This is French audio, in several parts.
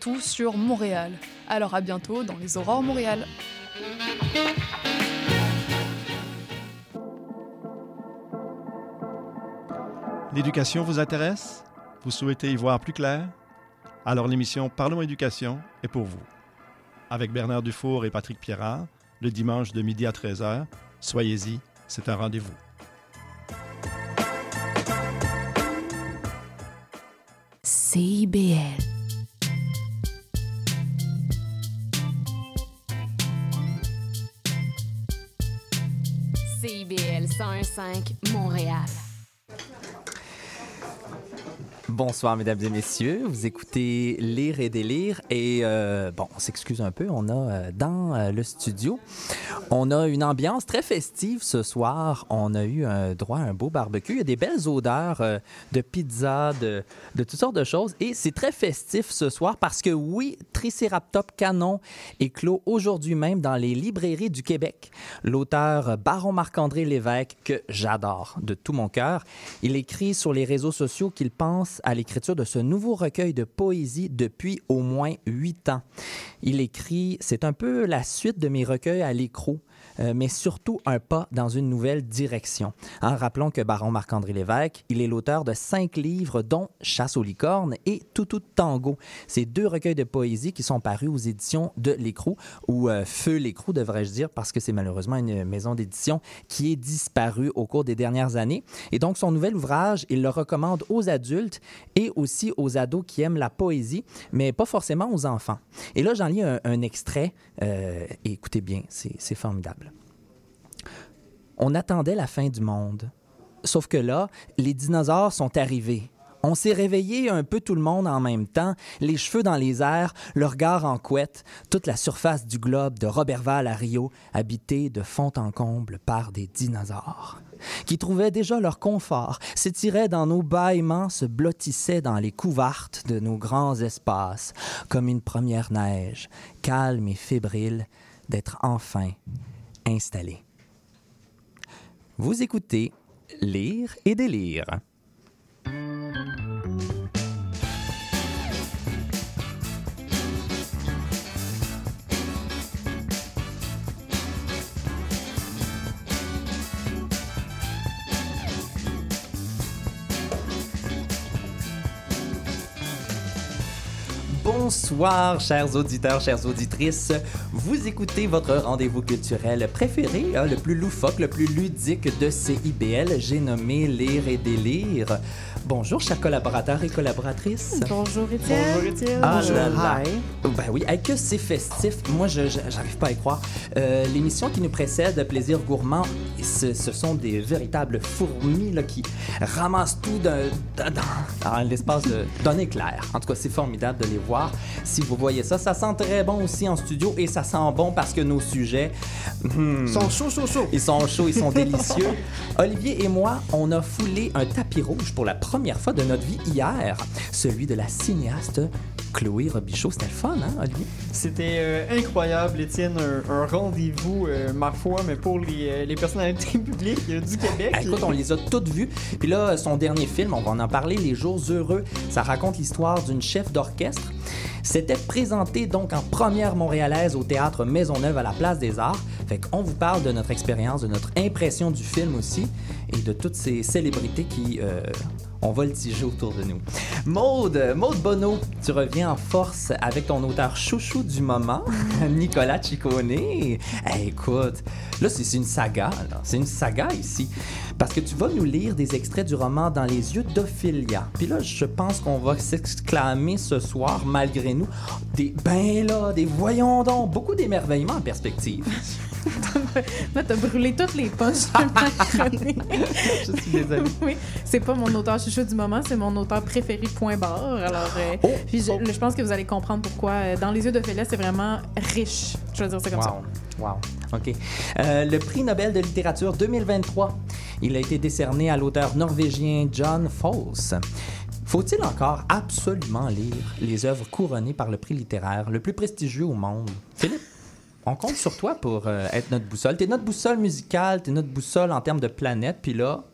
tout sur Montréal. Alors à bientôt dans les Aurores Montréal. L'éducation vous intéresse? Vous souhaitez y voir plus clair? Alors l'émission Parlons éducation est pour vous. Avec Bernard Dufour et Patrick Pierrard, le dimanche de midi à 13h, soyez-y, c'est un rendez-vous. CIBL. CIBL 101.5 Montréal. Bonsoir, mesdames et messieurs. Vous écoutez Lire et délire. Et euh, bon, on s'excuse un peu. On a euh, dans euh, le studio, on a une ambiance très festive ce soir. On a eu un droit à un beau barbecue. Il y a des belles odeurs de pizza, de, de, toutes sortes de choses. Et c'est très festif ce soir parce que oui, Triceratops Canon est clos aujourd'hui même dans les librairies du Québec. L'auteur Baron Marc-André Lévesque, que j'adore de tout mon cœur, il écrit sur les réseaux sociaux qu'il pense à l'écriture de ce nouveau recueil de poésie depuis au moins huit ans. Il écrit, c'est un peu la suite de mes recueils à l'écrou, euh, mais surtout un pas dans une nouvelle direction. En rappelant que Baron Marc-André Lévesque, il est l'auteur de cinq livres, dont Chasse aux licornes et Toutou Tango. Ces deux recueils de poésie qui sont parus aux éditions de L'Écrou, ou euh, Feu L'Écrou, devrais-je dire, parce que c'est malheureusement une maison d'édition qui est disparue au cours des dernières années. Et donc, son nouvel ouvrage, il le recommande aux adultes et aussi aux ados qui aiment la poésie, mais pas forcément aux enfants. Et là, j'en lis un, extrait. Euh, écoutez bien, c'est formidable. On attendait la fin du monde. Sauf que là, les dinosaures sont arrivés. On s'est réveillé un peu tout le monde en même temps, les cheveux dans les airs, le regard en couette, toute la surface du globe de Robertval à Rio, habité de fond en comble par des dinosaures, qui trouvaient déjà leur confort, s'étiraient dans nos bâillements, se blottissaient dans les couvertes de nos grands espaces, comme une première neige, calme et fébrile d'être enfin installés. Vous écoutez Lire et délire. Bonsoir, chers auditeurs, chères auditrices. Vous écoutez votre rendez-vous culturel préféré, hein, le plus loufoque, le plus ludique de CIBL. J'ai nommé Lire et délire. Bonjour, chers collaborateurs et collaboratrices. Bonjour, Étienne. Bonjour, Étienne. Ah là là. Ben oui, avec que c'est festif. Moi, je j'arrive pas à y croire. Euh, l'émission qui nous précède, Plaisir gourmand, ce, ce sont des véritables fourmis là, qui ramassent tout dans, dans l'espace d'un éclair. En tout cas, c'est formidable de les voir. Si vous voyez ça, ça sent très bon aussi en studio et ça sent bon parce que nos sujets hmm, sont chauds, chauds, chauds. Ils sont chauds, ils sont délicieux. Olivier et moi, on a foulé un tapis rouge pour la première fois de notre vie hier, celui de la cinéaste Chloé Robichaud. C'était le fun, hein, Olivier? C'était euh, incroyable, Étienne. Un, rendez-vous, euh, ma foi, mais pour les, euh, les personnalités publiques du Québec. écoute, on les a toutes vues. Puis là, son dernier film, on va en parler, Les Jours Heureux. Ça raconte l'histoire d'une chef d'orchestre. C'était présenté donc en première montréalaise au théâtre Maisonneuve à la Place des Arts. Fait qu'on vous parle de notre expérience, de notre impression du film aussi et de toutes ces célébrités qui on va le tiger autour de nous. Maude, Maude Bono, tu reviens en force avec ton auteur chouchou du moment, Nicolas Ciccone. écoute, là, c'est une saga, c'est une saga ici. Parce que tu vas nous lire des extraits du roman Dans les yeux d'Ophélia. Puis là, je pense qu'on va s'exclamer ce soir, malgré nous, des ben là, des voyons donc, beaucoup d'émerveillement en perspective. Là, t'as brûlé toutes les ma Je suis désolée. oui, c'est pas mon auteur chouchou du moment, c'est mon auteur préféré, point barre. Alors, euh, oh, puis je, oh. je, pense que vous allez comprendre pourquoi. Euh, dans les yeux de c'est vraiment riche. Je veux dire ça comme ça. Wow. OK. Euh, le prix Nobel de littérature 2023, il a été décerné à l'auteur norvégien John Fosse. Faut-il encore absolument lire les œuvres couronnées par le prix littéraire le plus prestigieux au monde? Philippe? On compte sur toi pour euh, être notre boussole. T'es notre boussole musicale, t'es notre boussole en termes de planète, puis là,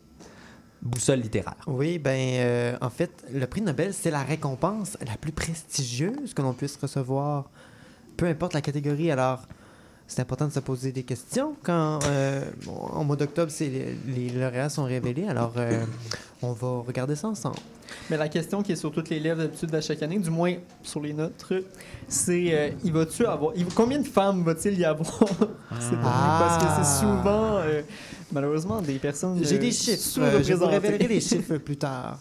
boussole littéraire. Oui, ben, euh, en fait, le prix Nobel, c'est la récompense la plus prestigieuse que l'on puisse recevoir, peu importe la catégorie. Alors, c'est important de se poser des questions quand, euh, en mois d'octobre, les, les lauréats sont révélés. Alors, euh, on va regarder ça ensemble. Mais la question qui est sur toutes les lèvres d'habitude à chaque année, du moins sur les nôtres, c'est euh, il va-tu avoir. il- combien de femmes va-t-il y avoir? Parce que c'est souvent, euh, malheureusement, des personnes. J'ai euh, des chiffres. euh, je vous révélerai les chiffres plus tard.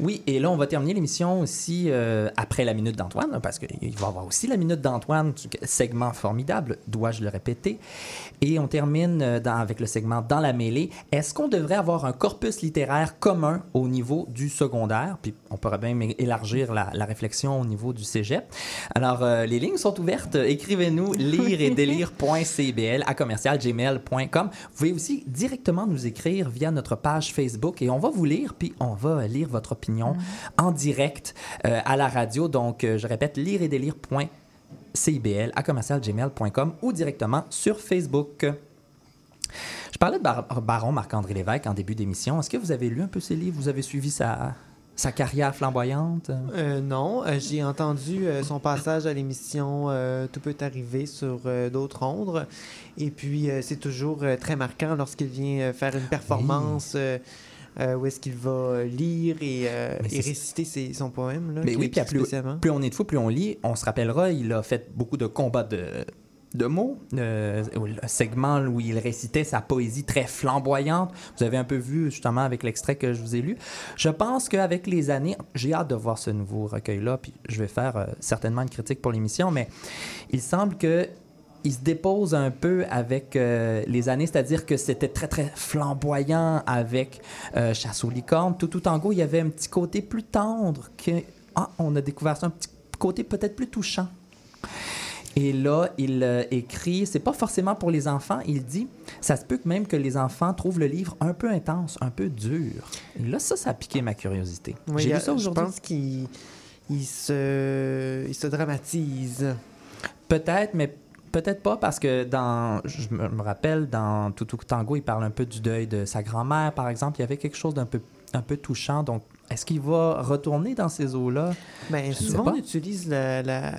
Oui, et là, on va terminer l'émission aussi euh, après la minute d'Antoine, parce qu'il va y avoir aussi la minute d'Antoine, segment formidable, dois-je le répéter. Et on termine euh, avec le segment Dans la mêlée. Est-ce qu'on devrait avoir un corpus littéraire commun au niveau du secondaire? On pourrait é- élargir la, la réflexion au niveau du cégep. Alors, euh, les lignes sont ouvertes. Écrivez-nous lire et délire.cbl à commercialgmail.com. Vous pouvez aussi directement nous écrire via notre page Facebook et on va vous lire, puis on va lire votre opinion en direct euh, à la radio. Donc, euh, je répète, lire et délire.cbl à commercialgmail.com ou directement sur Facebook. Je parlais de Bar- Baron Marc-André Lévesque en début d'émission. Est-ce que vous avez lu un peu ses livres? Vous avez suivi sa, sa carrière flamboyante? Euh, non, euh, j'ai entendu euh, son passage à l'émission Tout peut arriver sur d'autres ondes. Et puis, c'est toujours très marquant lorsqu'il vient faire une performance euh, où est-ce qu'il va lire et, euh, réciter ses- son poème. Là, Mais oui, puis plus, plus on est de fou, plus on lit. On se rappellera, il a fait beaucoup de combats de, de mots, euh, le segment où il récitait sa poésie très flamboyante. Vous avez un peu vu justement avec l'extrait que je vous ai lu. Je pense qu'avec les années, j'ai hâte de voir ce nouveau recueil-là, puis je vais faire euh, certainement une critique pour l'émission, mais il semble que il se dépose un peu avec euh, les années, c'est-à-dire que c'était très, très flamboyant avec euh, Chasse aux licornes. Tout, tout tango, il y avait un petit côté plus tendre que... Ah, on a découvert ça, un petit côté peut-être plus touchant. Et là, il euh, écrit, c'est pas forcément pour les enfants, il dit, ça se peut que même que les enfants trouvent le livre un peu intense, un peu dur. Et là, ça, ça a piqué ma curiosité. Oui, J'ai lu ça Je aujourd'hui. pense qu'il il se, il se dramatise. Peut-être, mais peut-être pas parce que dans, je me me rappelle, dans Toutou Tango, il parle un peu du deuil de sa grand-mère, par exemple. Il y avait quelque chose d'un peu, un peu touchant. Donc, est-ce qu'il va retourner dans ces eaux-là? Je sais souvent, on utilise la, la-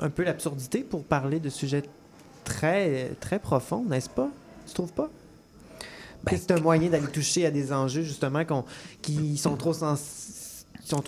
un peu l'absurdité pour parler de sujets très, très profonds, n'est-ce pas? Tu trouves pas? Ben, c'est un moyen d'aller toucher à des enjeux, justement, qui sont trop, sont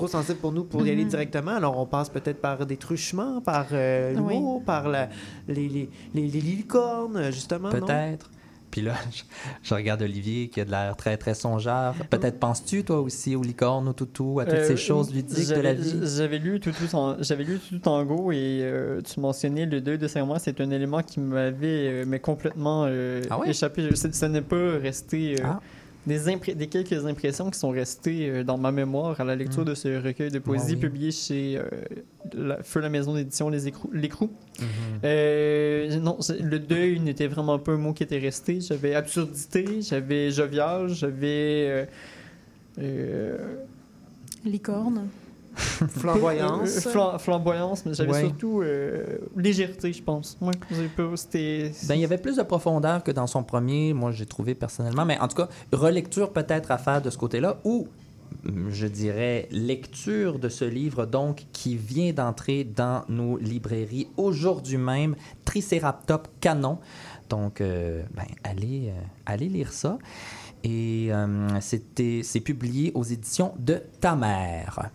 sensibles pour nous pour y aller Mhm. directement? Alors, on passe peut-être par des truchements, par euh, l'humour, par la- les, les, les, les licornes, justement, non? Peut-être. Puis là, je, je regarde Olivier qui a de l'air très, très songeur. Peut-être penses-tu, toi aussi, aux licornes, au toutou, à toutes Euh, ces choses ludiques de la vie? J'avais lu tout, tout en- j'avais lu tango et euh, tu mentionnais le deuil de sa grand-mère, c'est un élément qui m'avait euh, mais complètement euh, Ah échappé. Je- Ça, n'est pas resté euh, Ah. Des, impré- des quelques impressions qui sont restées euh, dans ma mémoire à la lecture Mm. de ce recueil de poésie Ah oui. publié chez euh, la, Feu la maison d'édition Les Écrous. L'écrou. Mhm. Euh, non, le deuil n'était vraiment pas un mot qui était resté. J'avais absurdité, j'avais jovial, j'avais. euh, euh, Licorne. Flamboyance. flam- flamboyance, mais j'avais Ouais. surtout euh, légèreté, je pense. Ouais, c'était. Ben, il y avait plus de profondeur que dans son premier, moi j'ai trouvé personnellement. Mais en tout cas, relecture peut-être à faire de ce côté-là, ou hum, je dirais lecture de ce livre, donc, qui vient d'entrer dans nos librairies aujourd'hui même, Triceratops Canon. Donc, euh, ben, allez, euh, allez lire ça. Et euh, c'était, c'est publié aux éditions de Ta mère.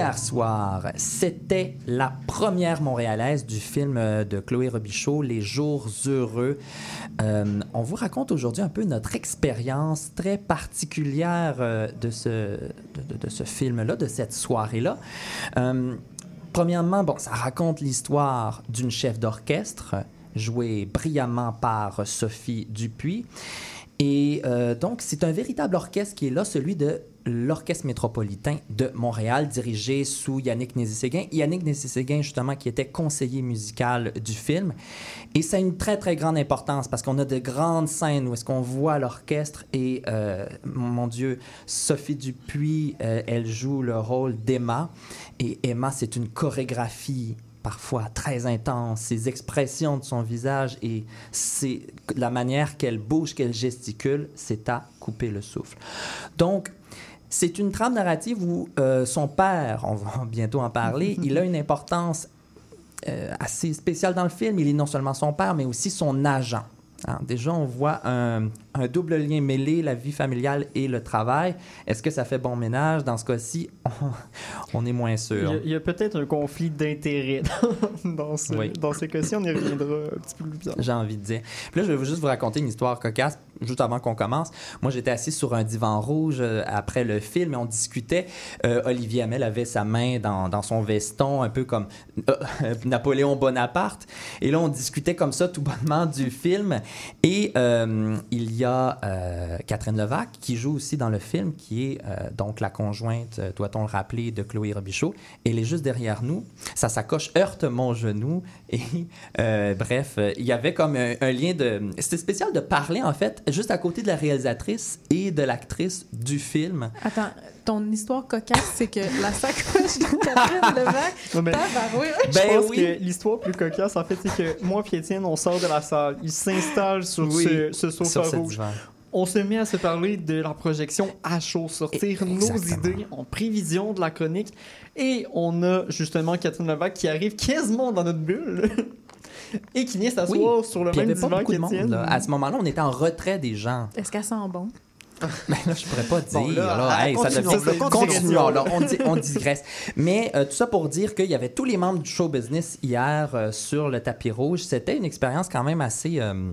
Hier soir, c'était la première montréalaise du film euh, de Chloé Robichaud, Les Jours Heureux. Euh, on vous raconte aujourd'hui un peu notre expérience très particulière euh, de ce, film-là, de cette soirée-là. Premièrement, ça raconte l'histoire d'une chef d'orchestre jouée brillamment par Sophie Dupuis. Et euh, donc, c'est un véritable orchestre qui est là, celui de l'Orchestre métropolitain de Montréal, dirigé sous Yannick Nézé-Séguin. Yannick Nézé-Séguin, justement, qui était conseiller musical du film. Et ça a une très, très grande importance parce qu'on a de grandes scènes où est-ce qu'on voit l'orchestre et, euh, mon Dieu, Sophie Dupuis, euh, elle joue le rôle d'Emma. Et Emma, c'est une chorégraphie parfois très intense, ses expressions de son visage et c'est la manière qu'elle bouge, qu'elle gesticule, c'est à couper le souffle. Donc, c'est une trame narrative où euh, son père, on va bientôt en parler, il a une importance euh, assez spéciale dans le film. Il est non seulement son père, mais aussi son agent. Déjà, on voit un, un double lien mêlé, la vie familiale et le travail. Est-ce que ça fait bon ménage? Dans ce cas-ci, on, on est moins sûr. il y a peut-être un conflit d'intérêts dans, dans ce, Oui. dans ce cas-ci. On y reviendra un petit peu plus tard. J'ai envie de dire. Puis là, je vais juste vous raconter une histoire cocasse, juste avant qu'on commence. Moi, j'étais assis sur un divan rouge euh, après le film et on discutait. Euh, Olivier Hamel avait sa main dans, son veston, un peu comme euh, Napoléon Bonaparte. Et là, on discutait comme ça tout bonnement du film. Et il y a Catherine Levac qui joue aussi dans le film, qui est donc la conjointe, doit-on le rappeler, de Chloé Robichaud. Elle est juste derrière nous. Sa sacoche heurte mon genou. Et bref, il y avait comme un, un lien de... C'était spécial de parler, en fait, juste à côté de la réalisatrice et de l'actrice du film. Attends, ton histoire cocasse, c'est que la sacoche de Catherine Levac, Non, mais je Ben pense oui. que l'histoire plus cocasse, en fait, c'est que moi et Étienne, on sort de la salle. Il s'installe sur Oui, ce, ce sofa Sur rouge. divan. On se met à se parler de la projection à chaud, sortir Et- nos idées en prévision de la chronique. Et on a justement Catherine Levac qui arrive quasiment dans notre bulle et qui vient s'asseoir sur le Puis il n'y même avait pas divan beaucoup de monde. qu'Étienne. là. À ce moment-là, on était en retrait des gens. Est-ce qu'elle sent bon? Mais là, je pourrais pas dire. Bon, là, là, hey, ça continuons, devient- là, continuons, là, on, di- on digresse. Mais euh, tout ça pour dire qu'il y avait tous les membres du show business hier euh, sur le tapis rouge. C'était une expérience quand même assez. euh,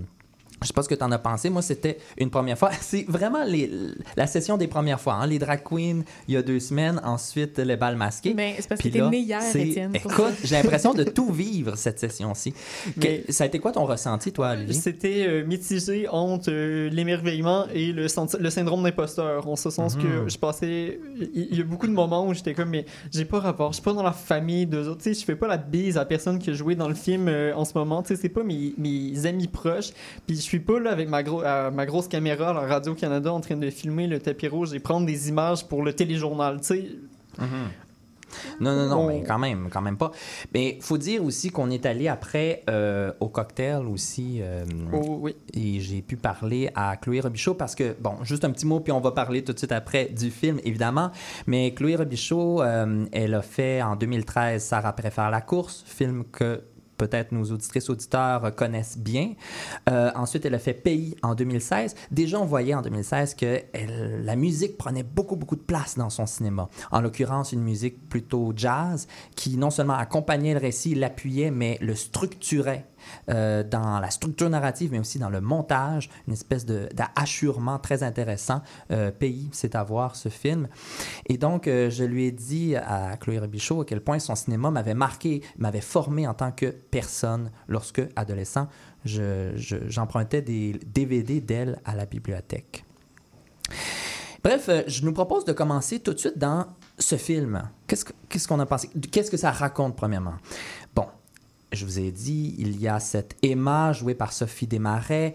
je sais pas ce que tu en as pensé. Moi, c'était une première fois. C'est vraiment les, la session des premières fois. hein. Les drag queens, il y a deux semaines. Ensuite, les balles masquées. Mais c'est parce que Puis t'es là, né hier, Étienne. Écoute, j'ai l'impression de tout vivre cette session-ci. Que- Mais- Ça a été quoi ton ressenti, toi, Olivier? C'était euh, mitigé entre euh, l'émerveillement et le, le syndrome d'imposteur. En ce sens Mhm. que je passais. Il y a beaucoup de moments où j'étais comme, mais j'ai pas rapport, je suis pas dans la famille d'eux autres. Tu sais, je fais pas la bise à la personne qui a joué dans le film euh, en ce moment. Tu sais, c'est pas mes, mes amis proches. Puis je suis pas là avec ma, gros- euh, ma grosse caméra à Radio-Canada en train de filmer le tapis rouge et prendre des images pour le téléjournal. Tu sais, Non, non, non, On- mais quand même, quand même pas. Mais faut dire aussi qu'on est allé après euh, au cocktail aussi. euh, oh, oui. Et j'ai pu parler à Chloé Robichaud parce que, bon, juste un petit mot, puis on va parler tout de suite après du film, évidemment. Mais Chloé Robichaud, euh, elle a fait en 2013 Sarah préfère la course, film que peut-être nos auditrices auditeurs connaissent bien. Euh, ensuite, elle a fait Pays en 2016. Déjà, on voyait en 2016 que la musique prenait beaucoup, beaucoup de place dans son cinéma. En l'occurrence, une musique plutôt jazz qui non seulement accompagnait le récit, l'appuyait, mais le structurait euh, dans la structure narrative, mais aussi dans le montage, une espèce d'achurement très intéressant. Euh, Pays, c'est à voir ce film. Et donc, euh, je lui ai dit à Chloé Robichaud à quel point son cinéma m'avait marqué, m'avait formé en tant que personne lorsque, adolescent, je- je- j'empruntais des DVD d'elle à la bibliothèque. Bref, euh, je nous propose de commencer tout de suite dans ce film. Qu'est-ce que- qu'est-ce qu'on a pensé? Qu'est-ce que ça raconte, premièrement? Bon, je vous ai dit, il y a cette Emma jouée par Sophie Desmarais.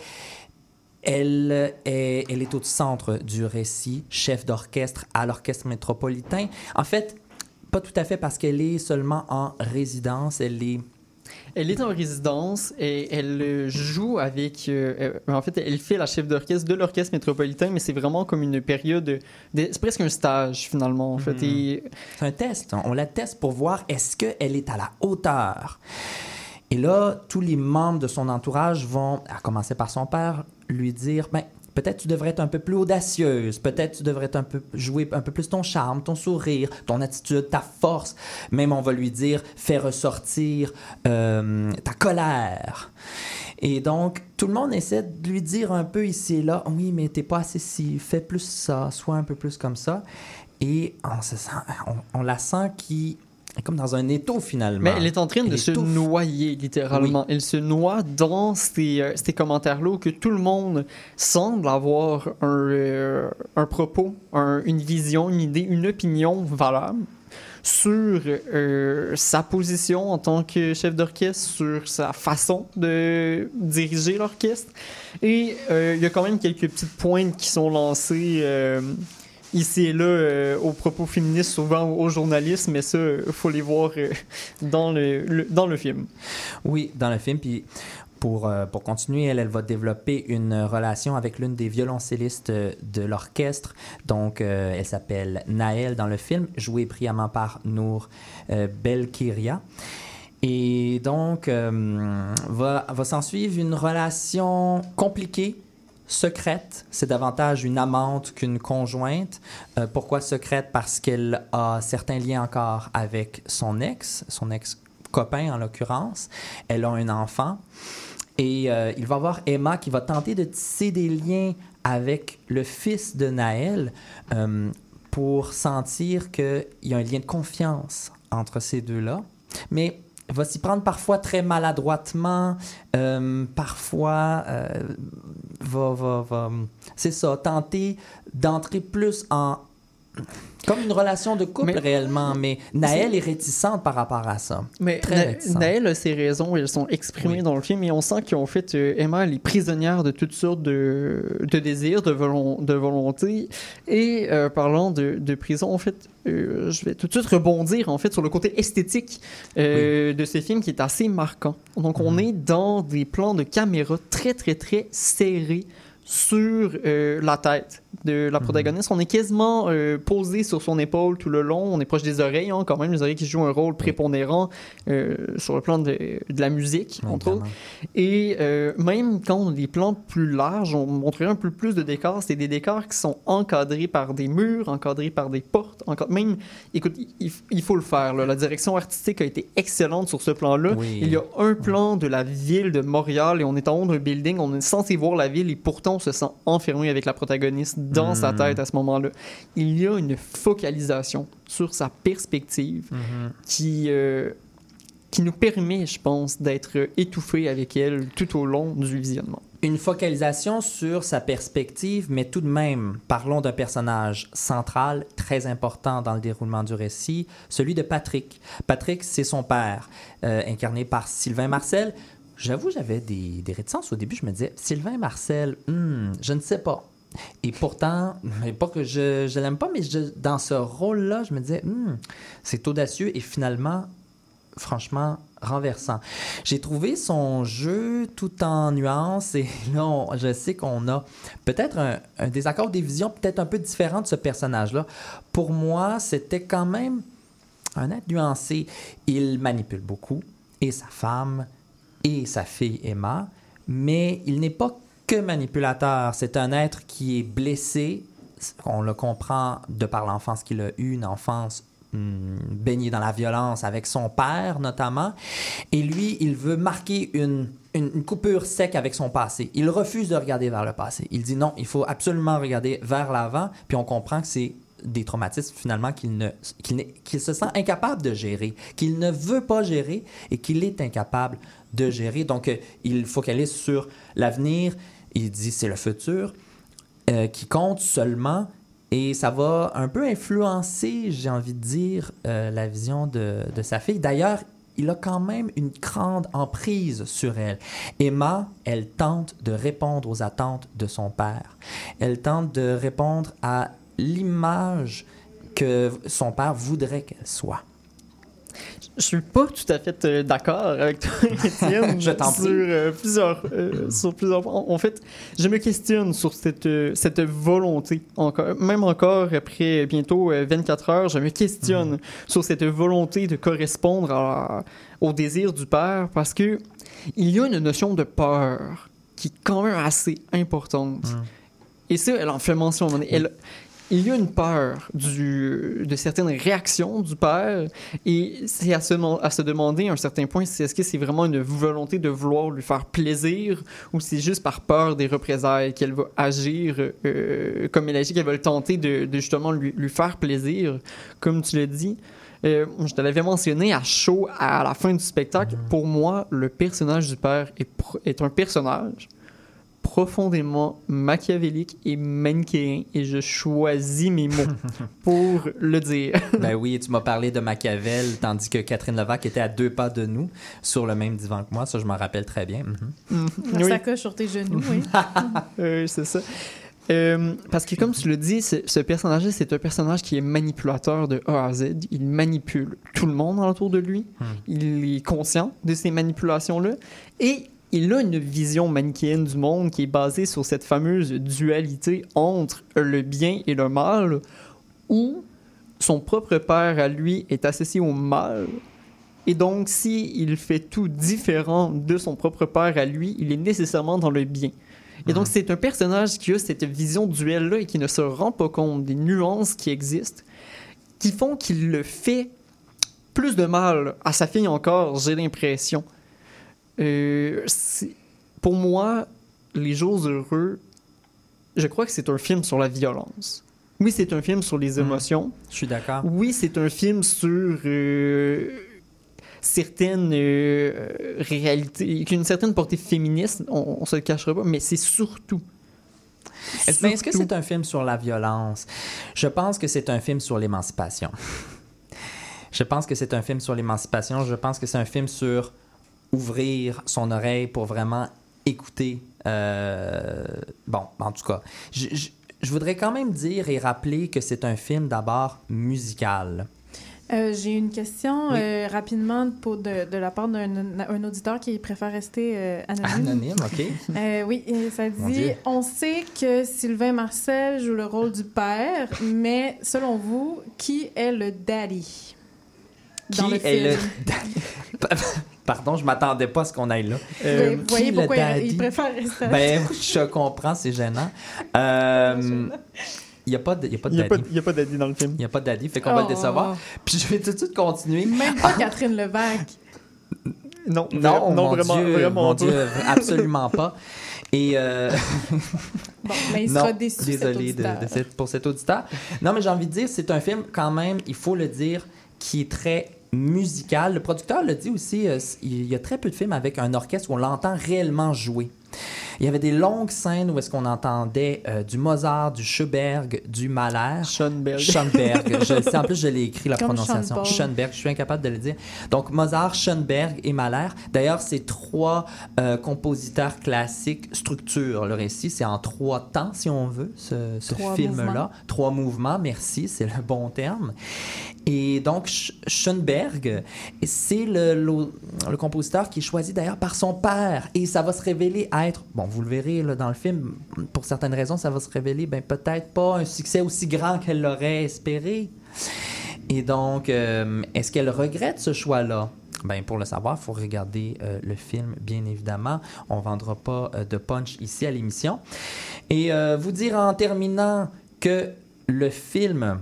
Elle est, elle est au centre du récit, chef d'orchestre à l'Orchestre métropolitain. En fait, pas tout à fait parce qu'elle est seulement en résidence, elle est... Elle est en résidence et elle euh, joue avec. euh, euh, en fait, elle fait la chef d'orchestre de l'orchestre métropolitain, mais c'est vraiment comme une période. de- c'est presque un stage finalement. En fait, et C'est un test. On la teste pour voir est-ce qu'elle est à la hauteur. Et là, tous les membres de son entourage vont, à commencer par son père, lui dire ben, peut-être tu devrais être un peu plus audacieuse, peut-être tu devrais être un peu, jouer un peu plus ton charme, ton sourire, ton attitude, ta force. Même on va lui dire fais ressortir euh, ta colère. Et donc, tout le monde essaie de lui dire un peu ici et là oui, mais t'es pas assez si, fais plus ça, sois un peu plus comme ça. Et on, la sent qui comme dans un étau finalement. Mais elle est en train de se noyer, littéralement. Elle se noie dans ces, euh, ces commentaires-là où que tout le monde semble avoir un, euh, un propos, un- une vision, une idée, une opinion valable sur euh, sa position en tant que chef d'orchestre, sur sa façon de diriger l'orchestre. Et euh, il y a quand même quelques petites pointes qui sont lancées ici et là euh, aux propos féministes, souvent aux journalistes, mais ça, il faut les voir euh, dans, le, dans le film. Oui, dans le film. Puis pour, euh, pour continuer, elle, va développer une relation avec l'une des violoncellistes de l'orchestre. Donc, elle s'appelle Naël dans le film, jouée brillamment par Nour Belkiria. Et donc, va, va s'en suivre une relation compliquée, secrète. C'est davantage une amante qu'une conjointe. Euh, pourquoi secrète? Parce qu'elle a certains liens encore avec son ex, son ex-copain en l'occurrence. Elle a un enfant. Et euh, il va y avoir Emma qui va tenter de tisser des liens avec le fils de Naël euh, pour sentir qu'il y a un lien de confiance entre ces deux-là. Mais va s'y prendre parfois très maladroitement, euh, parfois euh, va, va, va- c'est ça, tenter d'entrer plus en... Comme une relation de couple Mais- réellement, mais Naël est réticente par rapport à ça. Mais Très Na- réticent. Naël a ses raisons, elles sont exprimées Oui. dans le film, et on sent qu'ils ont fait euh, Emma, elle est prisonnière de toutes sortes de, de désirs, de, volon- de volonté. Et euh, parlant de, de prison, en fait, euh, je vais tout de suite rebondir en fait sur le côté esthétique de ces films qui est assez marquant. Donc, on Mhm. est dans des plans de caméra très, très, très serrés sur euh, la tête de la Mhm. protagoniste. On est quasiment euh, posé sur son épaule tout le long. On est proche des oreilles, hein, quand même, les oreilles qui jouent un rôle prépondérant euh, sur le plan de, de la musique, entre autres. Et même quand on a des plans plus larges, on montrerait un peu plus de décors. C'est des décors qui sont encadrés par des murs, encadrés par des portes. Même, écoute, il, il faut le faire. là. La direction artistique a été excellente sur ce plan-là. Oui. Il y a un plan de la ville de Montréal et on est en haut d'un building. On est censé voir la ville et pourtant se sent enfermé avec la protagoniste dans sa Mm. tête à ce moment-là. Il y a une focalisation sur sa perspective Mhm. qui, euh, qui nous permet, je pense, d'être étouffé avec elle tout au long du visionnement. Une focalisation sur sa perspective, mais tout de même, parlons d'un personnage central, très important dans le déroulement du récit, celui de Patrick. Patrick, c'est son père, euh, incarné par Sylvain Marcel. J'avoue, j'avais des, réticences au début. Je me disais, Sylvain Marcel, hmm, je ne sais pas. Et pourtant, pas que je, je l'aime pas, mais dans ce rôle-là, je me disais, Hmm, c'est audacieux et finalement, franchement, renversant. J'ai trouvé son jeu tout en nuances et là, je sais qu'on a peut-être un, un désaccord des visions peut-être un peu différent de ce personnage-là. Pour moi, c'était quand même un être nuancé. Il manipule beaucoup, et sa femme, et sa fille Emma, mais il n'est pas que manipulateur. C'est un être qui est blessé. On le comprend de par l'enfance qu'il a eue, une enfance hum, baignée dans la violence avec son père notamment. Et lui, il veut marquer une, une coupure sec avec son passé. Il refuse de regarder vers le passé. Il dit non, il faut absolument regarder vers l'avant. Puis on comprend que c'est des traumatismes finalement qu'il ne qu'il qu'il se sent incapable de gérer, qu'il ne veut pas gérer et qu'il est incapable de gérer. Donc euh, il focalise sur l'avenir. Il dit c'est le futur euh, qui compte seulement. Et ça va un peu influencer, j'ai envie de dire, euh, la vision de, de sa fille. D'ailleurs, il a quand même une grande emprise sur elle. Emma, elle tente de répondre aux attentes de son père. Elle tente de répondre à l'image que son père voudrait qu'elle soit. Je suis pas tout à fait euh, d'accord avec toi, Étienne, Je t'en sur, euh, plusieurs, euh, sur plusieurs points. En, fait, je me questionne sur cette, cette volonté. Encore, même encore après bientôt euh, 24 heures, je me questionne sur cette volonté de correspondre à- au désir du père parce que il y a une notion de peur qui est quand même assez importante. Mm. Et ça, elle en fait mention. Elle, il y a une peur du, de certaines réactions du père et c'est à se, deman- à se demander à un certain point si est-ce que c'est vraiment une volonté de vouloir lui faire plaisir ou c'est juste par peur des représailles qu'elle va agir euh, comme elle agit, qu'elle va le tenter de, de justement lui, lui faire plaisir, comme tu l'as dit. Euh, je te l'avais mentionné à chaud à la fin du spectacle. Pour moi, le personnage du père est un personnage profondément machiavélique et manichéen et je choisis mes mots pour le dire. Ben oui, tu m'as parlé de Machiavel, tandis que Catherine Levac était à deux pas de nous, sur le même divan que moi. Ça, je m'en rappelle très bien. Mhm. La Oui. sacoche sur tes genoux, oui. Euh, c'est ça. Euh, parce que comme tu le dis, ce, ce personnage-là, c'est un personnage qui est manipulateur de A à Z. Il manipule tout le monde autour de lui. Hmm. Il est conscient de ces manipulations-là. Et il a une vision manichéenne du monde qui est basée sur cette fameuse dualité entre le bien et le mal, où son propre père à lui est associé au mal. Et donc, si il fait tout différent de son propre père à lui, il est nécessairement dans le bien. Et donc, c'est un personnage qui a cette vision duelle-là et qui ne se rend pas compte des nuances qui existent, qui font qu'il le fait plus de mal à sa fille encore, j'ai l'impression. Euh, pour moi, Les Jours Heureux, je crois que c'est un film sur la violence. Oui, c'est un film sur les Mhm. émotions. Je suis d'accord. Oui, c'est un film sur euh, certaines euh, réalités, une certaine portée féministe, on, on se le cachera pas, mais c'est surtout. Est-ce mais est-ce que c'est un film sur la violence? Je pense que c'est un film sur l'émancipation. Je pense que c'est un film sur l'émancipation. Je pense que c'est un film sur ouvrir son oreille pour vraiment écouter. euh, Bon, en tout cas, je, je- je voudrais quand même dire et rappeler que c'est un film d'abord musical. Euh, J'ai une question Oui. euh, rapidement pour de, de la part d'un un auditeur qui préfère rester euh, anonyme. Anonyme, OK? Oui, ça dit. On sait que Sylvain Marcel joue le rôle du père, mais selon vous, qui est le daddy dans Qui le est le... film? Pardon, je m'attendais pas à ce qu'on aille là. Euh, Vous voyez qui le pourquoi il, daddy? il préfère rester Ben, je comprends, c'est gênant. Euh, Il n'y a pas de, il y a pas de Il n'y a, pas- daddy. il y a pas d'Adi dans le film. Il n'y a pas de daddy, fait qu'on va le Oh. décevoir. Puis je vais tout de suite continuer. Même pas Catherine Levac. Non, Non, mon vraiment, Dieu, vraiment mon. Dieu, absolument pas. Et euh, Bon, mais il non, sera déçu. cet désolé de, auditeur. de cette- pour cet auditeur. Non, mais j'ai envie de dire, c'est un film quand même, il faut le dire, qui est très musical. Le producteur le dit aussi, euh, il y a très peu de films avec un orchestre où on l'entend réellement jouer. Il y avait des longues scènes où est-ce qu'on entendait euh, du Mozart, du Schubert, du Mahler. Schoenberg. Schoenberg. je le sais, en plus, je l'ai écrit la Comme prononciation. Schoenberg, je suis incapable de le dire. Donc, Mozart, Schoenberg et Mahler. D'ailleurs, ces trois euh, compositeurs classiques structurent le récit. C'est en trois temps, si on veut, ce, film-là. Trois mouvements, merci, c'est le bon terme. Et donc, Sch- Schoenberg, c'est le, le, le compositeur qui est choisi d'ailleurs par son père. Et ça va se révéler bon, vous le verrez dans le film, pour certaines raisons, ça va se révéler ben, peut-être pas un succès aussi grand qu'elle l'aurait espéré. Et donc, euh, est-ce qu'elle regrette ce choix-là? Ben, pour le savoir, il faut regarder euh, le film, bien évidemment. On ne vendra pas euh, de punch ici à l'émission. Et euh, vous dire en terminant que le film,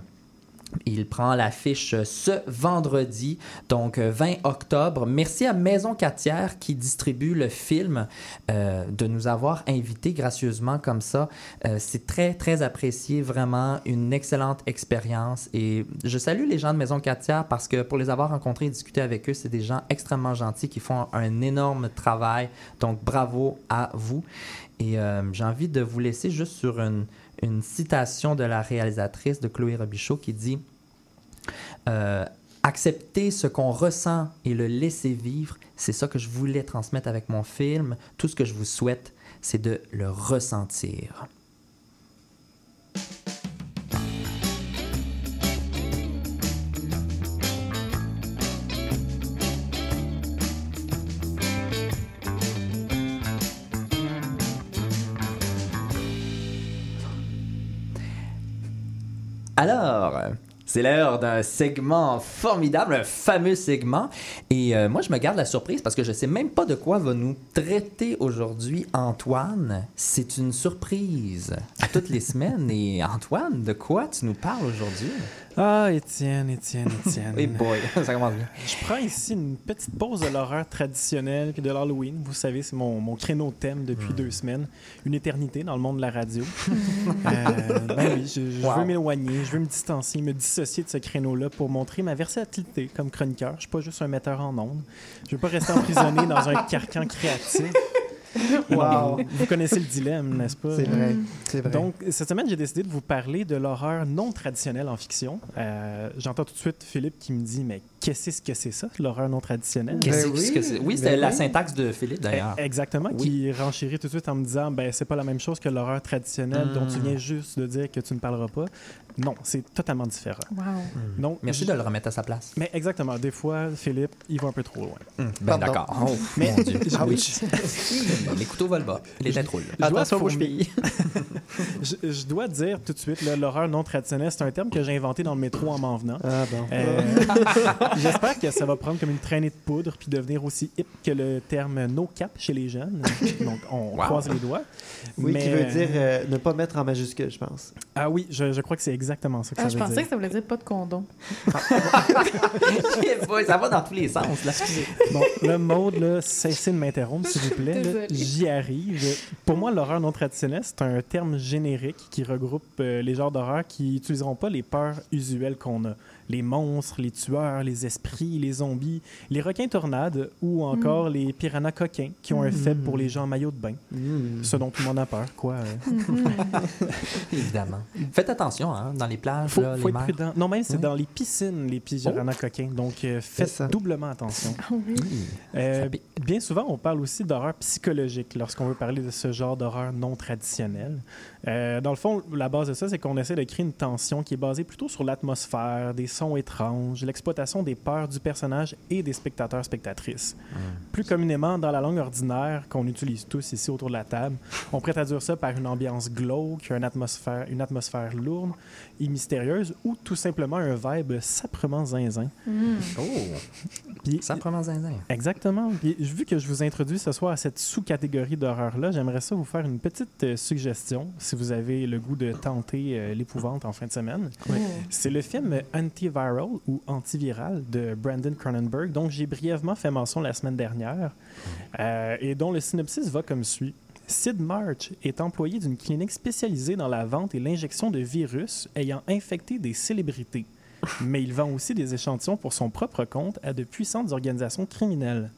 il prend l'affiche ce vendredi, donc euh, 20 octobre. Merci à Maison Catière qui distribue le film euh, de nous avoir invités gracieusement comme ça. Euh, C'est très, très apprécié, vraiment une excellente expérience. Et je salue les gens de Maison Catière parce que pour les avoir rencontrés et discuter avec eux, c'est des gens extrêmement gentils qui font un énorme travail. Donc bravo à vous. Et euh, j'ai envie de vous laisser juste sur une, une citation de la réalisatrice de Chloé Robichaud qui dit euh, Accepter ce qu'on ressent et le laisser vivre, c'est ça que je voulais transmettre avec mon film. Tout ce que je vous souhaite, c'est de le ressentir. Alors, c'est l'heure d'un segment formidable, un fameux segment. Et euh, moi, je me garde la surprise parce que je sais même pas de quoi va nous traiter aujourd'hui Antoine. C'est une surprise à toutes les semaines. Et Antoine, de quoi tu nous parles aujourd'hui? Ah, Étienne, Étienne, Étienne. Hey boy, ça commence bien. Je prends ici une petite pause de l'horreur traditionnelle puis de l'Halloween. Vous savez, c'est mon, mon créneau thème depuis deux semaines. Une éternité dans le monde de la radio. Euh, ben oui, je, je Wow. veux m'éloigner, je veux me distancier, me dissocier de ce créneau-là pour montrer ma versatilité comme chroniqueur. Je suis pas juste un metteur en ondes. Je veux pas rester emprisonné dans un carcan créatif. Wow. Vous connaissez le dilemme, n'est-ce pas? C'est vrai. C'est vrai. Donc, cette semaine, j'ai décidé de vous parler de l'horreur non traditionnelle en fiction. Euh, J'entends tout de suite Philippe qui me dit Mais qu'est-ce que c'est ça, l'horreur non traditionnelle? Qu'est-ce Ben oui. que c'est? Oui, c'était Ben la oui. syntaxe de Philippe, d'ailleurs. Eh, Exactement, Oui. qui renchérit tout de suite en me disant ben c'est pas la même chose que l'horreur traditionnelle dont tu Mm. viens juste de dire que tu ne parleras pas. Non, c'est totalement différent. Wow. Donc, Merci je- de le remettre à sa place. Mais exactement, des fois, Philippe, il va un peu trop loin. Ben Pardon. d'accord. Oh, Mais- mon Dieu. Ah oui. Les couteaux volent bas. Les têtes roulent. Je dois Attention, fourni- fille. Je, je dois dire tout de suite, l'horreur non traditionnelle, c'est un terme que j'ai inventé dans le métro en m'en venant. Ah bon. Euh, J'espère que ça va prendre comme une traînée de poudre puis devenir aussi hip que le terme no cap chez les jeunes. Donc, on Wow. croise les doigts. Oui, qui Mais- veut dire euh, ne pas mettre en majuscule, je pense. Ah oui, je, je crois que c'est exactement ça que Ah, ça je pensais que ça voulait dire pas de condom. Ça va dans tous les sens. Là. Bon, le mode, là, cessez de m'interrompre, s'il vous plaît. J'y arrive. Pour moi, l'horreur non traditionnelle, c'est un terme générique qui regroupe euh, les genres d'horreur qui n'utiliseront pas les peurs usuelles qu'on a. Les monstres, les tueurs, les esprits, les zombies, les requins tornades ou encore les piranhas coquins qui ont un faible pour les gens en maillot de bain. Mm. Ce dont tout le monde a peur, quoi. euh. Évidemment. Faites attention, hein, dans les plages, Faut, là, faut les être mers. prudent. Non, même c'est Oui. dans les piscines, les piranhas coquins. Donc, euh, ça. faites doublement attention. Ah oui. Euh, bien souvent, on parle aussi d'horreur psychologique lorsqu'on veut parler de ce genre d'horreur non traditionnelle. Euh, dans le fond, la base de ça, c'est qu'on essaie de créer une tension qui est basée plutôt sur l'atmosphère, des sons étranges, l'exploitation des peurs du personnage et des spectateurs-spectatrices. Plus communément, dans la langue ordinaire qu'on utilise tous ici autour de la table, on pourrait traduire ça par une ambiance glauque, une atmosphère, une atmosphère lourde et mystérieuse ou tout simplement un vibe saprement zinzin. Mm. Oh, Puis, ça prend zinzin. Exactement. Puis, vu que je vous introduis ce soir à cette sous-catégorie d'horreur-là, j'aimerais ça vous faire une petite euh, suggestion, si vous avez le goût de tenter euh, l'épouvante en fin de semaine. C'est le film Antiviral ou Antiviral de Brandon Cronenberg, dont j'ai brièvement fait mention la semaine dernière, euh, et dont le synopsis va comme suit. Sid March est employé d'une clinique spécialisée dans la vente et l'injection de virus ayant infecté des célébrités. Mais il vend aussi des échantillons pour son propre compte à de puissantes organisations criminelles.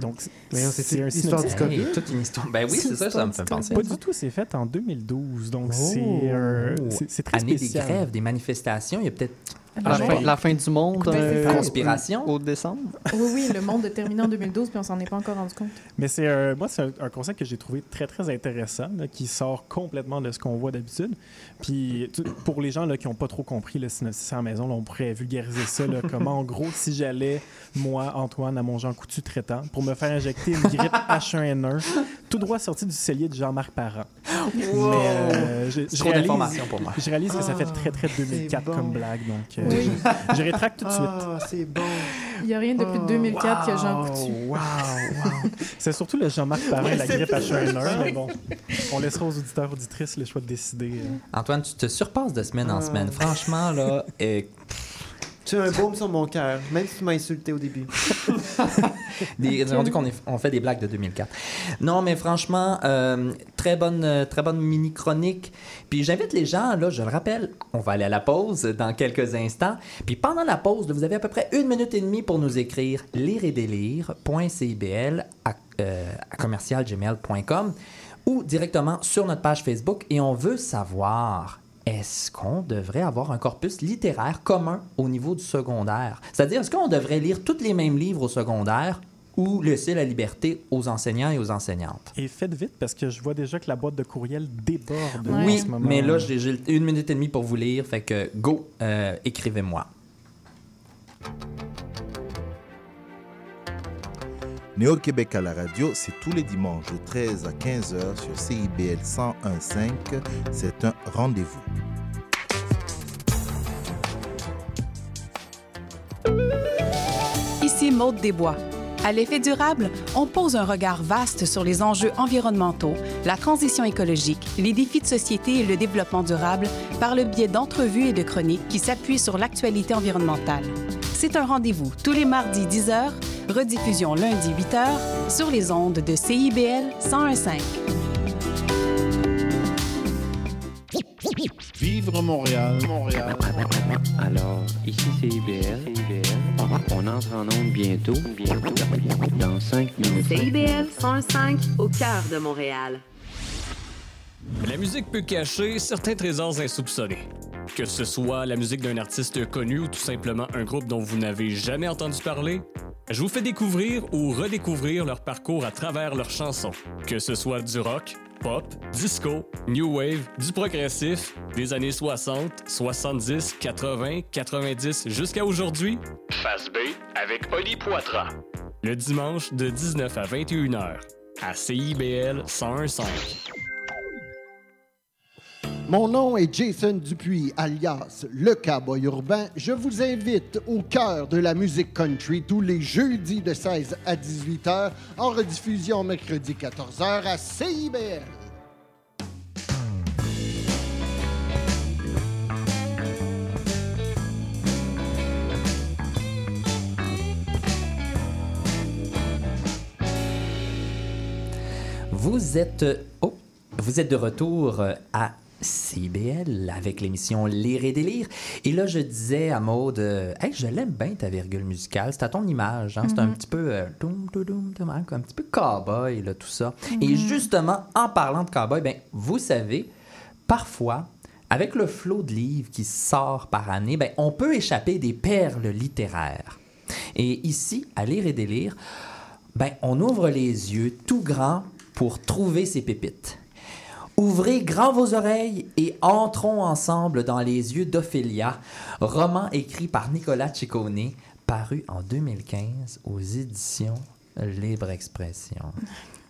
Donc, c'est c'est un l'histoire synopsis. du COVID. Hey, toute une histoire. Ben oui, c'est ça, ça me fait penser. Pas du tout, c'est fait en 2012. Donc, Oh. c'est c'est très Année des grèves, des manifestations, il y a peut-être La, Ouais. fin, la fin du monde. Euh, conspiration. Au décembre. Oui, oui, le monde a terminé en 2012, puis on s'en est pas encore rendu compte. Mais c'est moi, c'est un, un concept que j'ai trouvé très, très intéressant, là, qui sort complètement de ce qu'on voit d'habitude. Puis, tu- pour les gens là, qui n'ont pas trop compris le synopsis à la maison, là, on pourrait vulgariser ça là, comme en gros, si j'allais, moi, Antoine, à mon Jean Coutu traitant, pour me faire injecter une grippe H1N1, tout droit sorti du cellier de Jean-Marc Parent. Mais euh, je, je Trop réalise, d'informations pour moi. je réalise que ça fait très, très 2004 bon. comme blague. Donc, euh, Oui. je, je rétracte tout de suite. Ah, c'est bon. Il n'y a rien de plus de 2004 que Jean Wow, Coutu. Wow, wow. C'est surtout le Jean-Marc Parent et la grippe H1N1, mais bon, on laissera aux auditeurs auditrices le choix de décider. euh. Antoine, tu te surpasses de semaine en Ah. semaine. Franchement, là, euh, Tu as un baume sur mon cœur, même si tu m'as insulté au début. rendu qu'on on fait des blagues de 2004. Non, mais franchement, euh, très bonne, euh, très bonne mini chronique. Puis j'invite les gens, là, je le rappelle, on va aller à la pause dans quelques instants. Puis pendant la pause, vous avez à peu près une minute et demie pour nous écrire lire et délire.cibl à, euh, à commercialgmail.com ou directement sur notre page Facebook. Et on veut savoir est-ce qu'on devrait avoir un corpus littéraire commun au niveau du secondaire? C'est-à-dire, est-ce qu'on devrait lire tous les mêmes livres au secondaire ou laisser la liberté aux enseignants et aux enseignantes? Et faites vite parce que je vois déjà que la boîte de courriel déborde Ouais. en Oui, ce moment. mais là, j'ai j'ai une minute et demie pour vous lire, fait que go, euh, écrivez-moi. Néo-Québec à la radio, c'est tous les dimanches de 13 à 15 heures sur CIBL 101.5. C'est un rendez-vous. Ici Maude Desbois. À l'effet durable, on pose un regard vaste sur les enjeux environnementaux, la transition écologique, les défis de société et le développement durable par le biais d'entrevues et de chroniques qui s'appuient sur l'actualité environnementale. C'est un rendez-vous tous les mardis 10h, rediffusion lundi 8h sur les ondes de CIBL 1015. Vivre Montréal, Montréal. Alors, ici c'est IBL. On entre en onde bientôt, bientôt, dans 5 minutes. CIBL 105 au cœur de Montréal. La musique peut cacher certains trésors insoupçonnés. Que ce soit la musique d'un artiste connu ou tout simplement un groupe dont vous n'avez jamais entendu parler, je vous fais découvrir ou redécouvrir leur parcours à travers leurs chansons. Que ce soit du rock, pop, disco, new wave, du progressif, des années 60, 70, 80, 90 jusqu'à aujourd'hui. Face B avec Oli Poitras. Le dimanche de 19 à 21 h à CIBL 1015. Mon nom est Jason Dupuis, alias Le Cowboy Urbain. Je vous invite au cœur de la musique country tous les jeudis de 16 à 18 heures, en rediffusion mercredi 14 heures à CIBL. Vous êtes, oh, vous êtes de retour à CBL avec l'émission Lire et délire. Et là, je disais à Maude, euh, hey, je l'aime bien ta virgule musicale. C'est à ton image. hein. C'est un Mhm. petit peu, euh, doum, doum, doum, doum, hein, un petit peu cowboy, là, tout ça. Et Mhm. justement, en parlant de cowboy, ben, vous savez, parfois, avec le flot de livres qui sort par année, ben, on peut échapper des perles littéraires. Et ici, à Lire et délire, ben, on ouvre les yeux tout grands pour trouver ces pépites. Ouvrez grand vos oreilles et entrons ensemble dans les yeux d'Ophélia, roman écrit par Nicolas Ciccone, paru en 2015 aux éditions Libre Expression.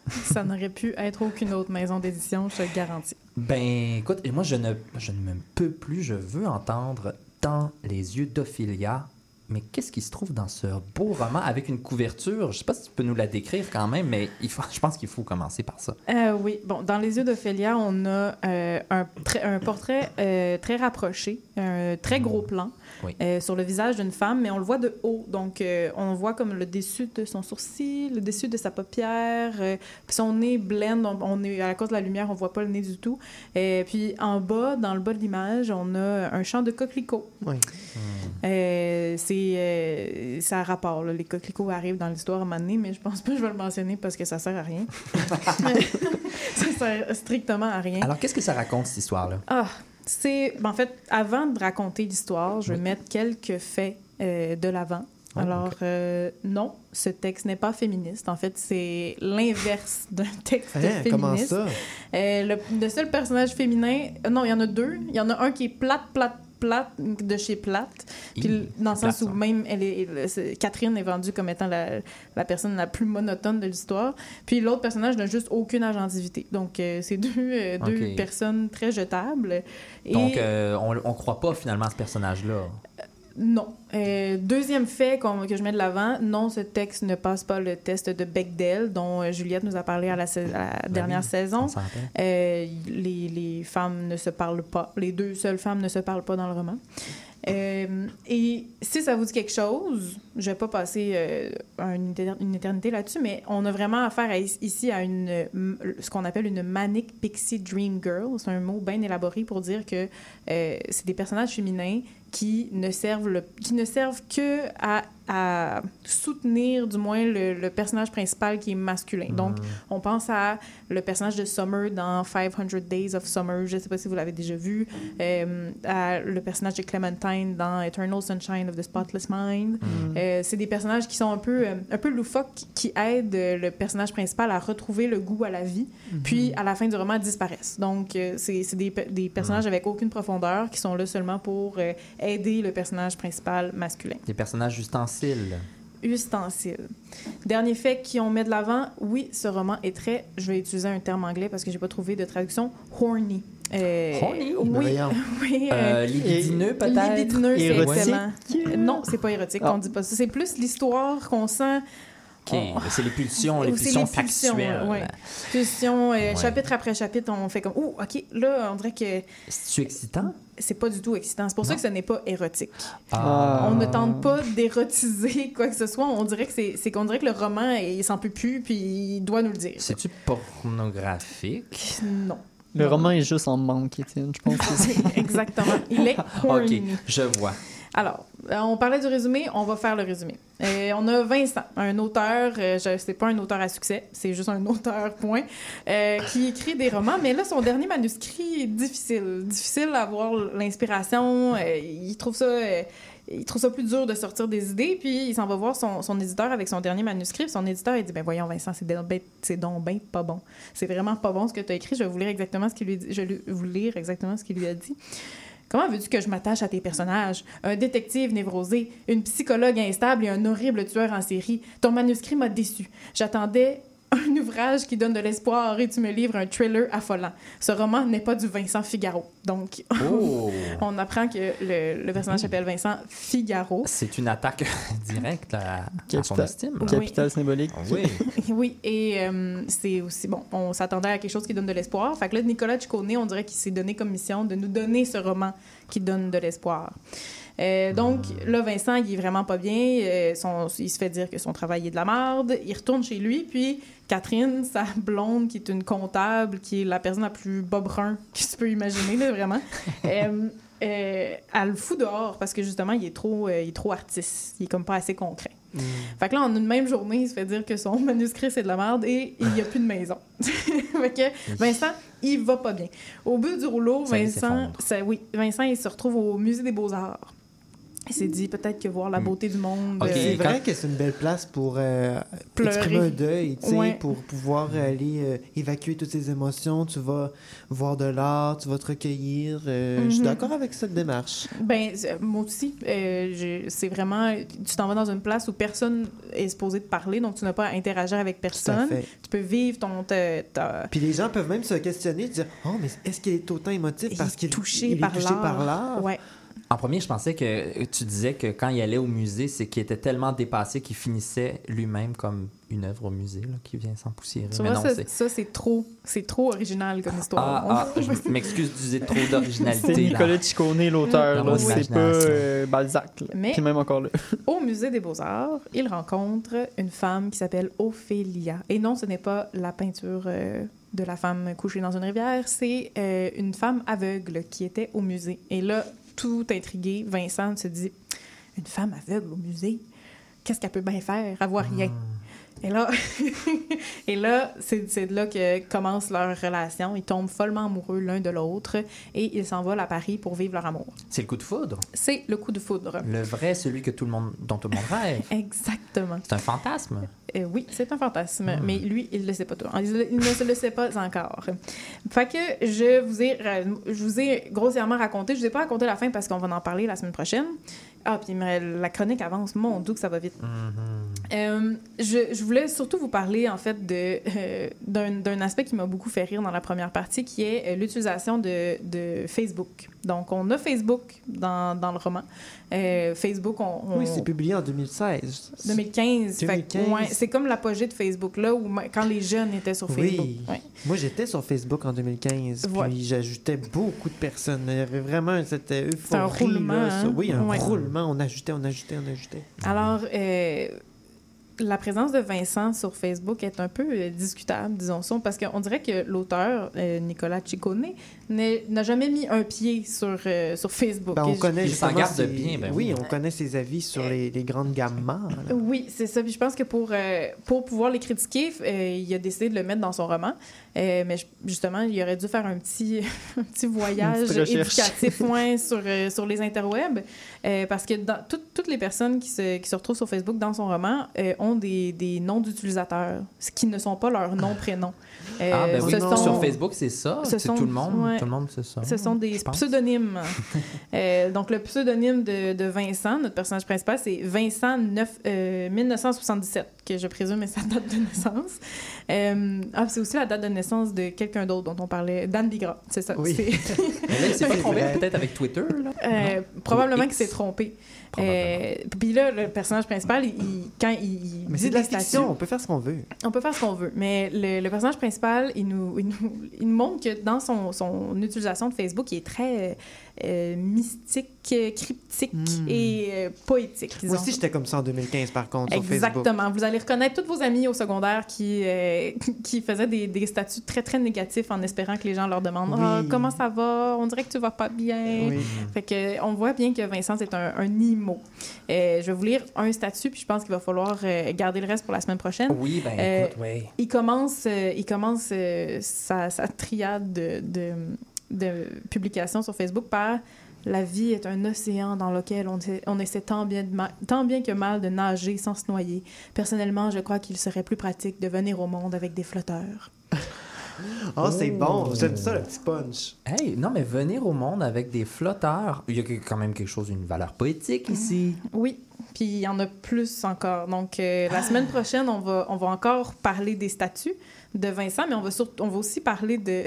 Ça n'aurait pu être aucune autre maison d'édition, je te le garantis. Ben, écoute, et moi, je ne, je ne me peux plus, je veux entendre dans les yeux d'Ophélia. Mais qu'est-ce qui se trouve dans ce beau roman avec une couverture? Je sais pas si tu peux nous la décrire quand même, mais il faut, je pense qu'il faut commencer par ça. Euh, oui, bon, dans les yeux d'Ophélia, on a euh, un, un portrait euh, très rapproché, un très gros plan Oui. euh, sur le visage d'une femme, mais on le voit de haut. Donc, euh, on voit comme le dessus de son sourcil, le dessus de sa paupière. euh, puis son nez blend, on, on est, à cause de la lumière, on voit pas le nez du tout. Et puis, en bas, dans le bas de l'image, on a un champ de coquelicots. Oui. Euh, c'est euh, ça a rapport là. les coquelicots arrivent dans l'histoire à un moment donné mais je pense pas que je vais le mentionner parce que ça sert à rien ça sert strictement à rien Alors, qu'est-ce que ça raconte, cette histoire-là? ah c'est ben, en fait avant de raconter l'histoire je vais mettre quelques faits euh, de l'avant. Oh, alors euh, non ce texte n'est pas féministe. En fait c'est l'inverse d'un texte Hein, féministe. comment ça? euh, le, le seul personnage féminin, non, il y en a deux. Il y en a un qui est plate, plate, plate, de chez plate. Puis dans le sens où ça. même elle est, elle- Catherine est vendue comme étant la, la personne la plus monotone de l'histoire. Puis l'autre personnage n'a juste aucune agentivité. Donc euh, c'est deux, euh, deux personnes très jetables. Et Donc, euh, on ne croit pas finalement à ce personnage-là. Non. Euh, deuxième fait que je mets de l'avant, non, ce texte ne passe pas le test de Bechdel dont euh, Juliette nous a parlé à la, à la dernière oui, saison. Euh, les, les femmes ne se parlent pas. Les deux seules femmes ne se parlent pas dans le roman. Et si ça vous dit quelque chose, je vais pas passer une, une éternité là-dessus, mais on a vraiment affaire à- ici à une, ce qu'on appelle une manic pixie dream girl. C'est un mot bien élaboré pour dire que c'est des personnages féminins qui ne servent, le- qui ne servent que à, à soutenir du moins le, le personnage principal qui est masculin. Donc, on pense à le personnage de Summer dans 500 Days of Summer, je ne sais pas si vous l'avez déjà vu, euh, à le personnage de Clementine dans Eternal Sunshine of the Spotless Mind. Euh, c'est des personnages qui sont un peu, euh, un peu loufoques, qui- aident euh, le personnage principal à retrouver le goût à la vie, puis à la fin du roman disparaissent. Donc, c'est des, des personnages avec aucune profondeur qui sont là seulement pour aider le personnage principal masculin. Des personnages ustensiles. ustensiles. Dernier fait qu'on met de l'avant, oui, ce roman est très, je vais utiliser un terme anglais parce que j'ai pas trouvé de traduction, horny. Euh, Horny? Oui, Ben oui. Euh, libidineux, peut-être? Libidineux, c'est Érotique? excellent. Non, c'est pas érotique, Ah. on dit pas ça. C'est plus l'histoire qu'on sent. OK, mais c'est les pulsions, les pulsions les pulsions, factuelles. ouais. Pulsions, euh, Ouais. chapitre après chapitre, on fait comme, oh, OK, là, on dirait que C'est-tu excitant? c'est pas du tout excitant. C'est pour ça que ce n'est pas érotique. Ah. On ne tente pas d'érotiser quoi que ce soit. On dirait que c'est c'est qu'on dirait que le roman, il s'en peut plus, puis il doit nous le dire. C'est-tu pornographique? Non. Le roman est juste en manque, Étienne. Je pense que c'est. Exactement. Il est OK, je vois. Alors, euh, on parlait du résumé, on va faire le résumé. Euh, on a Vincent, un auteur, euh, je c'est pas un auteur à succès, c'est juste un auteur, point, euh, qui écrit des romans, mais là, son dernier manuscrit est difficile. Difficile à avoir l'inspiration, il trouve ça... il trouve ça plus dur de sortir des idées, puis il s'en va voir son, son éditeur avec son dernier manuscrit. Son éditeur, il dit Ben voyons, Vincent, c'est donc ben- donc ben pas bon. C'est vraiment pas bon ce que tu as écrit. Je vais vous lire exactement ce qu'il lui, je vais vous lire exactement ce qu'il lui a dit. Comment veux-tu que je m'attache à tes personnages? Un détective névrosé, une psychologue instable et un horrible tueur en série. Ton manuscrit m'a déçu. J'attendais un ouvrage qui donne de l'espoir et tu me livres un thriller affolant. Ce roman n'est pas du Vincent Figaro. Donc, Oh! on apprend que le, le personnage s'appelle Vincent Figaro. C'est une attaque directe à, à son Capital- estime. Oui. Capital symbolique. Oui. Oui, et euh, c'est aussi, bon, on s'attendait à quelque chose qui donne de l'espoir. Fait que là, Nicolas Ciccone, on dirait qu'il s'est donné comme mission de nous donner ce roman qui donne de l'espoir. Euh, donc, là, Vincent, il est vraiment pas bien. Euh, son- il se fait dire que son travail est de la merde. Il retourne chez lui, puis Catherine, sa blonde, qui est une comptable, qui est la personne la plus bobrun que tu peux imaginer, là, vraiment, euh, elle le fout dehors parce que justement, il est trop, il est trop artiste. Il est comme pas assez concret. Fait que là, en une même journée, il se fait dire que son manuscrit, c'est de la merde et il n'y a plus de maison. fait que Vincent, il va pas bien. Au bout du rouleau, Vincent, ça, oui, Vincent, il se retrouve au Musée des Beaux-Arts. Il s'est dit peut-être que voir la Hmm. beauté du monde. Ok, euh, C'est quand- vrai que c'est une belle place pour euh, Pleurer. exprimer un deuil, Ouais. pour pouvoir aller euh, évacuer toutes ces émotions. Tu vas voir de l'art, tu vas te recueillir. euh, Je suis Mhm. d'accord avec cette démarche. Ben, c'est- moi aussi, euh, c'est vraiment. Tu t'en vas dans une place où personne est supposé te parler, donc tu n'as pas à interagir avec personne. fait. Tu peux vivre ton. ta- ta- Puis les gens peuvent même se questionner, dire Oh, mais est-ce qu'il est autant émotif parce est qu'il touché il est par touché l'art. par l'art Ouais. En premier, je pensais que tu disais que quand il allait au musée, c'est qu'il était tellement dépassé qu'il finissait lui-même comme une œuvre au musée là, qui vient. Tu Mais vois, non, ça, c'est- ça, c'est trop, c'est trop original comme histoire. Ah, ah, je m'excuse d'user trop C'est d'originalité. là. Nicolas Ciccone, l'auteur. Mon C'est pas euh, Balzac. là. Mais- Puis même encore là. Au musée des Beaux-Arts, il rencontre une femme qui s'appelle Ophélia. Et non, ce n'est pas la peinture euh, de la femme couchée dans une rivière, c'est euh, une femme aveugle qui était au musée. Et là, tout intrigué, Vincent se dit Une femme aveugle au musée Qu'est-ce qu'elle peut bien faire? Voit rien. Et là, et là c'est de là que commence leur relation. Ils tombent follement amoureux l'un de l'autre et ils s'envolent à Paris pour vivre leur amour. C'est le coup de foudre. C'est le coup de foudre. Le vrai, celui que tout le monde, dont tout le monde rêve. Exactement. C'est un fantasme. Euh, oui, c'est un fantasme, Hmm. mais lui, il ne le sait pas tout. Il, ne se le sait pas encore. Fait que je vous ai, je vous ai grossièrement raconté, je ne vous ai pas raconté la fin parce qu'on va en parler la semaine prochaine. Ah, puis mais la chronique avance, mon doux que ça va vite. Euh, je, je voulais surtout vous parler, en fait, euh, d'un, d'un aspect qui m'a beaucoup fait rire dans la première partie, qui est euh, l'utilisation de, de Facebook. Donc, on a Facebook dans, dans le roman. Euh, Facebook, on... on- Oui, c'est publié en 2016. 2015. Fait que, 2015. ouais, c'est comme l'apogée de Facebook, là, où quand les jeunes étaient sur Facebook. Oui. Ouais. Moi, j'étais sur Facebook en 2015, Ouais. puis j'ajoutais beaucoup de personnes. Il y avait vraiment cette euphorie. Un roulement, là, hein? Oui, un roulement. On ajoutait, on ajoutait, on ajoutait. Alors, euh, la présence de Vincent sur Facebook est un peu euh, discutable, disons ça, parce qu'on dirait que l'auteur, euh, Nicolas Ciccone, n'a jamais mis un pied sur, euh, sur Facebook. Ben, on connaît Il s'en garde ses- bien, ben oui, oui. on connaît ses avis sur les, les grandes gammes mâles. Oui, c'est ça. Puis je pense que pour, euh, pour pouvoir les critiquer, euh, il a décidé de le mettre dans son roman. Euh, mais je- justement, il aurait dû faire un petit, un petit voyage éducatif ouais, sur, euh, sur les interwebs. Euh, parce que dans, tout- toutes les personnes qui se, qui se retrouvent sur Facebook dans son roman euh, ont des, des noms d'utilisateurs, ce qui ne sont pas leurs noms prénoms. Euh, ah, ben oui. ce sont- Sur Facebook, c'est ça. ce C'est sont- tout le monde. ouais. Tout le monde, c'est ça. ce sont des pseudonymes. Euh, donc, le pseudonyme de, de Vincent, notre personnage principal, c'est Vincent 9, euh, 1977, que je présume est sa date de naissance. Euh, ah, c'est aussi la date de naissance de quelqu'un d'autre dont on parlait, Dan Bigra, c'est ça. Oui. C'est- Mais là, il s'est pas trompé peut-être avec Twitter. Là. Euh, probablement qu'il s'est trompé. Euh, puis là, le personnage principal, il- quand il, il Mais dit c'est de la fiction, on peut faire ce qu'on veut. On peut faire ce qu'on veut, mais le, le personnage principal, il nous, il, nous, il nous montre que dans son, son utilisation de Facebook, il est très euh, mystique, euh, cryptique Hmm. et euh, poétique. Moi aussi, j'étais comme ça en 2015, par contre, sur Facebook. Exactement. Vous allez reconnaître tous vos amis au secondaire qui, euh, qui faisaient des, des statuts très, très négatifs en espérant que les gens leur demandent Oui. Ah, Comment ça va? On dirait que tu vas pas bien. Oui. Fait que, on voit bien que Vincent, c'est un, un IMO. Je vais vous lire un statut, puis je pense qu'il va falloir garder le reste pour la semaine prochaine. Oui, ben écoute, oui. il commence, il commence sa, sa triade de, de, de publications sur Facebook par La vie est un océan dans lequel on, essaie- on essaie tant bien, de ma- tant bien que mal de nager sans se noyer. Personnellement, je crois qu'il serait plus pratique de venir au monde avec des flotteurs. Oh, c'est bon. J'aime ça, le petit punch. Hey, non, mais venir au monde avec des flotteurs, il y a quand même quelque chose, une valeur poétique ici. Oui, puis il y en a plus encore. Donc, euh, la semaine prochaine, on va, on va encore parler des statuts de Vincent, mais on va, surtout, on va aussi parler de,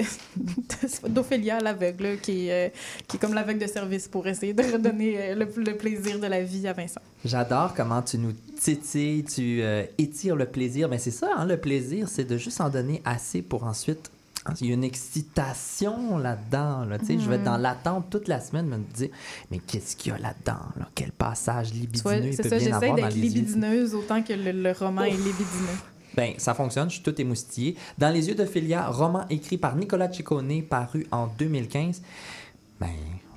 d'Ophélia l'aveugle, qui, euh, qui est comme l'aveugle de service pour essayer de redonner euh, le, le plaisir de la vie à Vincent. J'adore comment tu nous titilles, tu euh, étires le plaisir. Mais c'est ça, hein, le plaisir, c'est de juste en donner assez pour ensuite. Il y a une excitation là-dedans. Là, Je vais être dans l'attente toute la semaine, me dire Mais qu'est-ce qu'il y a là-dedans là? Quel passage libidineux il c'est peut ça, bien j'essaie avoir dans d'être les yeux. libidineuse autant que le, le roman est libidineux. Ben, ça fonctionne, je suis tout émoustillé. Dans les yeux d'Ophélia, roman écrit par Nicolas Ciccone, paru en 2015. Ben,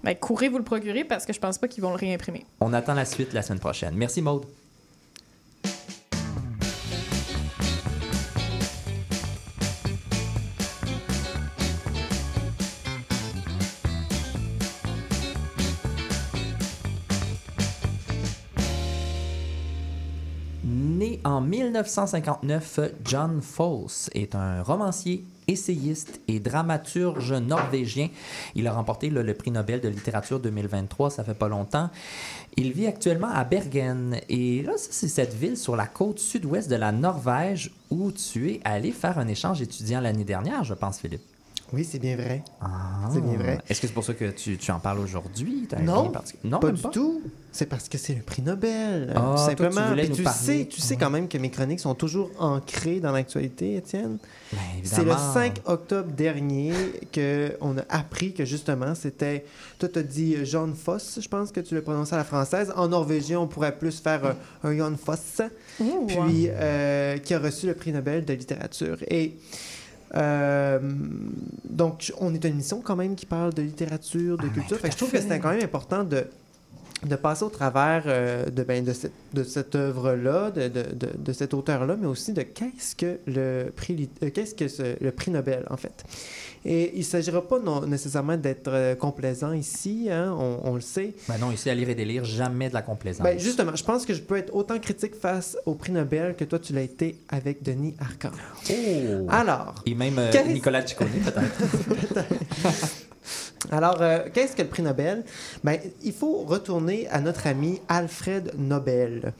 Ben, courez vous le procurer parce que je pense pas qu'ils vont le réimprimer. on attend la suite la semaine prochaine. Merci Maude. 1959, John Fosse est un romancier, essayiste et dramaturge norvégien. Il a remporté le prix Nobel de littérature 2023, ça fait pas longtemps. Il vit actuellement à Bergen. Et là, c'est cette ville sur la côte sud-ouest de la Norvège où tu es allé faire un échange étudiant l'année dernière, je pense, Philippe. Oui, c'est bien vrai. Ah. C'est bien vrai. Est-ce que c'est pour ça que tu, tu en parles aujourd'hui? Non, non pas du tout. C'est parce que c'est le prix Nobel, euh, Ah, tout toi, tu simplement. Puis sais, tu sais quand même que mes chroniques sont toujours ancrées dans l'actualité, Étienne. Ben, C'est le évidemment. 5 octobre dernier qu'on a appris que justement c'était. Toi, tu as dit euh, John Foss, je pense que tu le prononçais à la française. En norvégien, on pourrait plus faire euh, un John Foss. Puis, euh, qui a reçu le prix Nobel de littérature. Et. Euh, donc, on est une émission quand même qui parle de littérature, de culture. Fait que je trouve que c'était quand même important de, de passer au travers euh, de, ben, de cette, de cette œuvre-là, de, de, de, de cet auteur-là, mais aussi de qu'est-ce que le prix, euh, qu'est-ce que ce- le prix Nobel, en fait. Et il ne s'agira pas non, nécessairement d'être euh, complaisant ici, hein, on, on le sait. Ben non, ici, à lire et délire, jamais de la complaisance. Ben, justement, je pense que je peux être autant critique face au prix Nobel que toi, tu l'as été avec Denis Arcand. Oh! Alors, Et même euh, Nicolas Ciccone, peut-être. Alors, euh, qu'est-ce que le prix Nobel? Ben, il faut retourner à notre ami Alfred Nobel,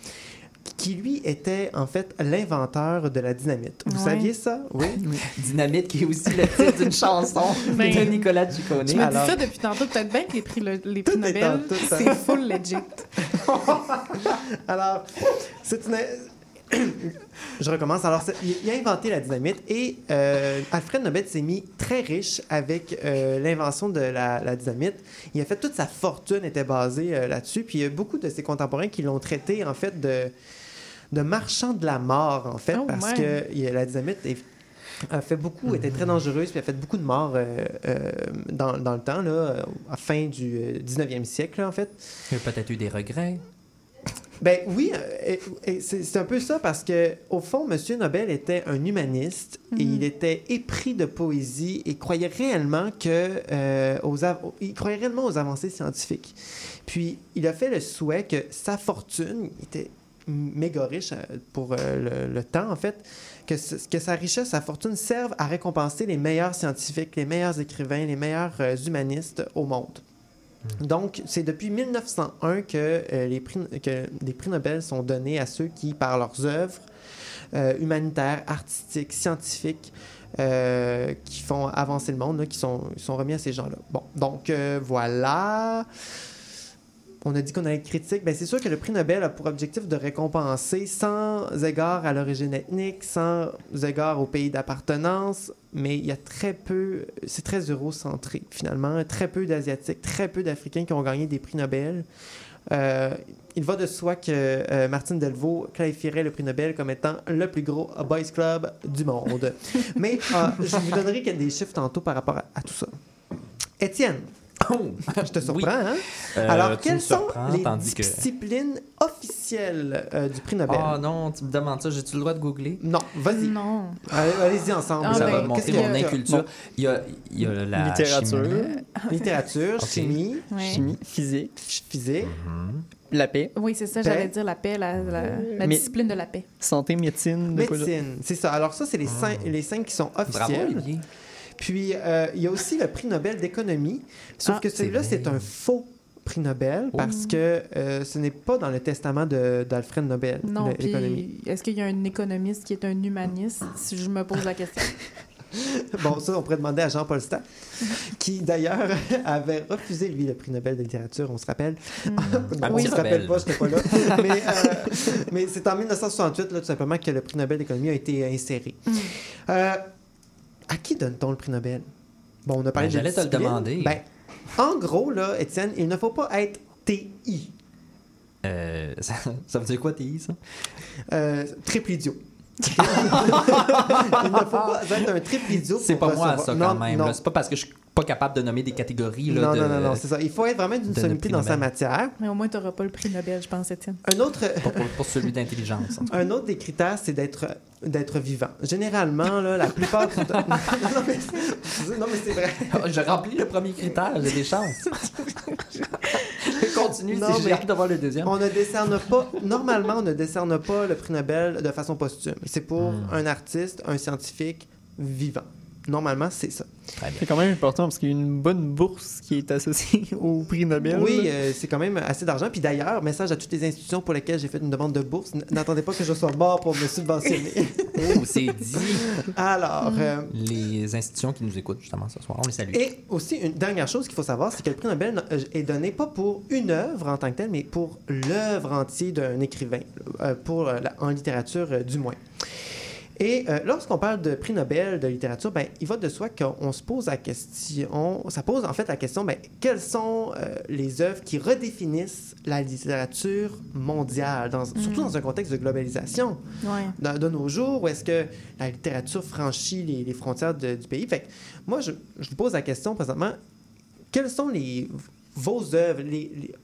qui lui était en fait l'inventeur de la dynamite. Vous Ouais. saviez ça? Oui. Dynamite, qui est aussi le titre d'une chanson Ben, de Nicolas Ciccone. Tu me Alors- dis ça depuis tantôt, peut-être bien que les prix, le- les prix Nobel, hein. c'est full legit. Alors, c'est une... Je recommence. Alors, il a inventé la dynamite et euh, Alfred Nobel s'est mis très riche avec euh, l'invention de la, la dynamite. Il a fait toute sa fortune était basée euh, là-dessus. Puis il y a beaucoup de ses contemporains qui l'ont traité en fait de, de marchand de la mort en fait Oh, parce que la dynamite est- a fait beaucoup, était très dangereuse, puis a fait beaucoup de morts euh, euh, dans, dans le temps, là, à la fin du euh, 19e siècle, là, en fait. Il a peut-être eu des regrets. Ben oui, euh, c'est un peu ça parce que au fond, Monsieur Nobel était un humaniste et Mhm. il était épris de poésie et croyait réellement que euh, aux il croyait réellement aux avancées scientifiques. Puis il a fait le souhait que sa fortune il était méga riche euh, pour euh, le, le temps en fait que, que sa richesse, sa fortune serve à récompenser les meilleurs scientifiques, les meilleurs écrivains, les meilleurs euh, humanistes au monde. Donc, c'est depuis 1901 que, euh, les prix, que prix Nobel sont donnés à ceux qui, par leurs œuvres euh, humanitaires, artistiques, scientifiques, euh, qui font avancer le monde, qui sont, remis à ces gens-là. Bon, donc voilà. On a dit qu'on allait être critique. Ben, c'est sûr que le prix Nobel a pour objectif de récompenser sans égard à l'origine ethnique, sans égard au pays d'appartenance, mais il y a très peu, c'est très eurocentré finalement, très peu d'Asiatiques, très peu d'Africains qui ont gagné des prix Nobel. Euh, il va de soi que euh, Martine Delvaux qualifierait le prix Nobel comme étant le plus gros boys club du monde. mais euh, je vous donnerai des chiffres tantôt par rapport à, à tout ça. Étienne, je te surprends, hein? Euh, Alors, quelles sont les que- disciplines officielles euh, du prix Nobel? Ah non, tu me demandes ça, j'ai-tu le droit de googler? Non, vas-y. Non. Allez- Allez-y ensemble. Ah, ça ben, va Qu'est-ce montrer mon inculture. Bon. Il y a, il y a la Littérature. chimie. Littérature, chimie. Chimie, physique, physique, la paix, Oui, c'est ça, j'allais dire la paix, la, la, la Mais- discipline de la paix. santé, médecine, médecine. C'est ça. Alors ça, c'est les, cinq, les cinq qui sont Bravo, officiels. Olivier. Puis, euh, il y a aussi le prix Nobel d'économie. Sauf Ah, que celui-là, c'est un faux prix Nobel parce que euh, ce n'est pas dans le testament de- d'Alfred Nobel, Non, l'économie. puis est-ce qu'il y a un économiste qui est un humaniste, si je me pose la question? Bon, ça, on pourrait demander à Jean-Paul Stack, qui d'ailleurs avait refusé, lui, le prix Nobel de littérature, on se rappelle. Un on petit se rappelle pas, j'étais pas là. mais euh, mais c'est en 1968, là, tout simplement, que le prix Nobel d'économie a été inséré. Hmm. Euh, à qui donne-t-on le prix Nobel? Bon, on a parlé Ben, de j'allais te le demander. Ben, en gros, là, Étienne, il ne faut pas être TI, Euh, ça, ça veut dire quoi, TI, ça? euh, triple idiot. Il ne faut pas être un triple idiot C'est pas moi, recevoir- ça, quand même. non. C'est pas parce que je suis pas capable de nommer des catégories. Là, non, de... non, non, non, c'est ça. Il faut être vraiment d'une sommité dans sa matière. Mais au moins, tu n'auras pas le prix Nobel, je pense, Étienne. Un autre, Pas pour, pour celui d'intelligence. un autre des critères, c'est d'être d'être vivant. Généralement, là, la plupart du temps... non, non, mais, non, mais c'est vrai. J'ai rempli le premier critère, j'ai des chances. Continue, Non, si j'ai hâte d'avoir le deuxième. On ne décerne pas... Normalement, on ne décerne pas le prix Nobel de façon posthume. C'est pour Hmm. un artiste, un scientifique vivant. Normalement, c'est ça. C'est quand même important parce qu'il y a une bonne bourse qui est associée au prix Nobel. Oui, euh, c'est quand même assez d'argent. Puis d'ailleurs, message à toutes les institutions pour lesquelles j'ai fait une demande de bourse, n'attendez pas que je sois mort pour me subventionner. Oh, c'est dit. Alors, euh, Les institutions qui nous écoutent, justement, ce soir, on les salue. Et aussi, une dernière chose qu'il faut savoir, c'est que le prix Nobel euh, est donné pas pour une œuvre en tant que telle, mais pour l'œuvre entière d'un écrivain, pour, la- en littérature du moins. Et euh, lorsqu'on parle de prix Nobel de littérature, ben, il va de soi qu'on se pose la question, ça pose en fait la question, ben, quelles sont euh, les œuvres qui redéfinissent la littérature mondiale, dans- surtout dans un contexte de globalisation Ouais. de, de nos jours, où est-ce que la littérature franchit les, les frontières de- du pays? Fait que moi, je, je vous pose la question présentement, quelles sont les, vos œuvres, les, les-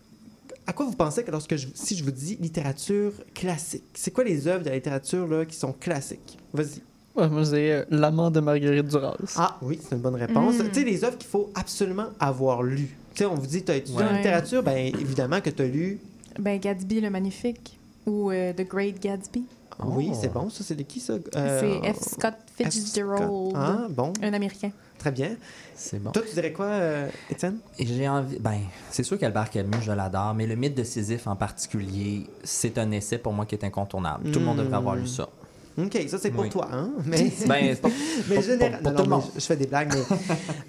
à quoi vous pensez que lorsque je, si je vous dis littérature classique, c'est quoi les œuvres de la littérature là, qui sont classiques? Vas-y. Ouais, moi, c'est euh, L'amant de Marguerite Duras. Ah oui, c'est une bonne réponse. Mm. Tu sais, les œuvres qu'il faut absolument avoir lues. Tu sais, on vous dit, tu as étudié en Ouais. littérature, bien évidemment que tu as lu. Ben, Gatsby le Magnifique ou euh, The Great Gatsby. Oui, Oh. c'est bon, ça, c'est de qui ça? Euh, C'est F. Scott F. Fitzgerald, Scott. Ah, bon, un Américain. très bien. C'est bon. Toi, tu dirais quoi, euh, Étienne? Et J'ai envie. Ben, c'est sûr qu'Albert Camus, je l'adore, mais le mythe de Sisyphe en particulier, c'est un essai pour moi qui est incontournable. Tout le monde devrait avoir lu ça. OK, ça, c'est pour Oui. toi, hein? Mais... Ben, c'est pas- Mais pour- général- pour- pour non, tout le non, monde. mais Je, je fais des blagues, mais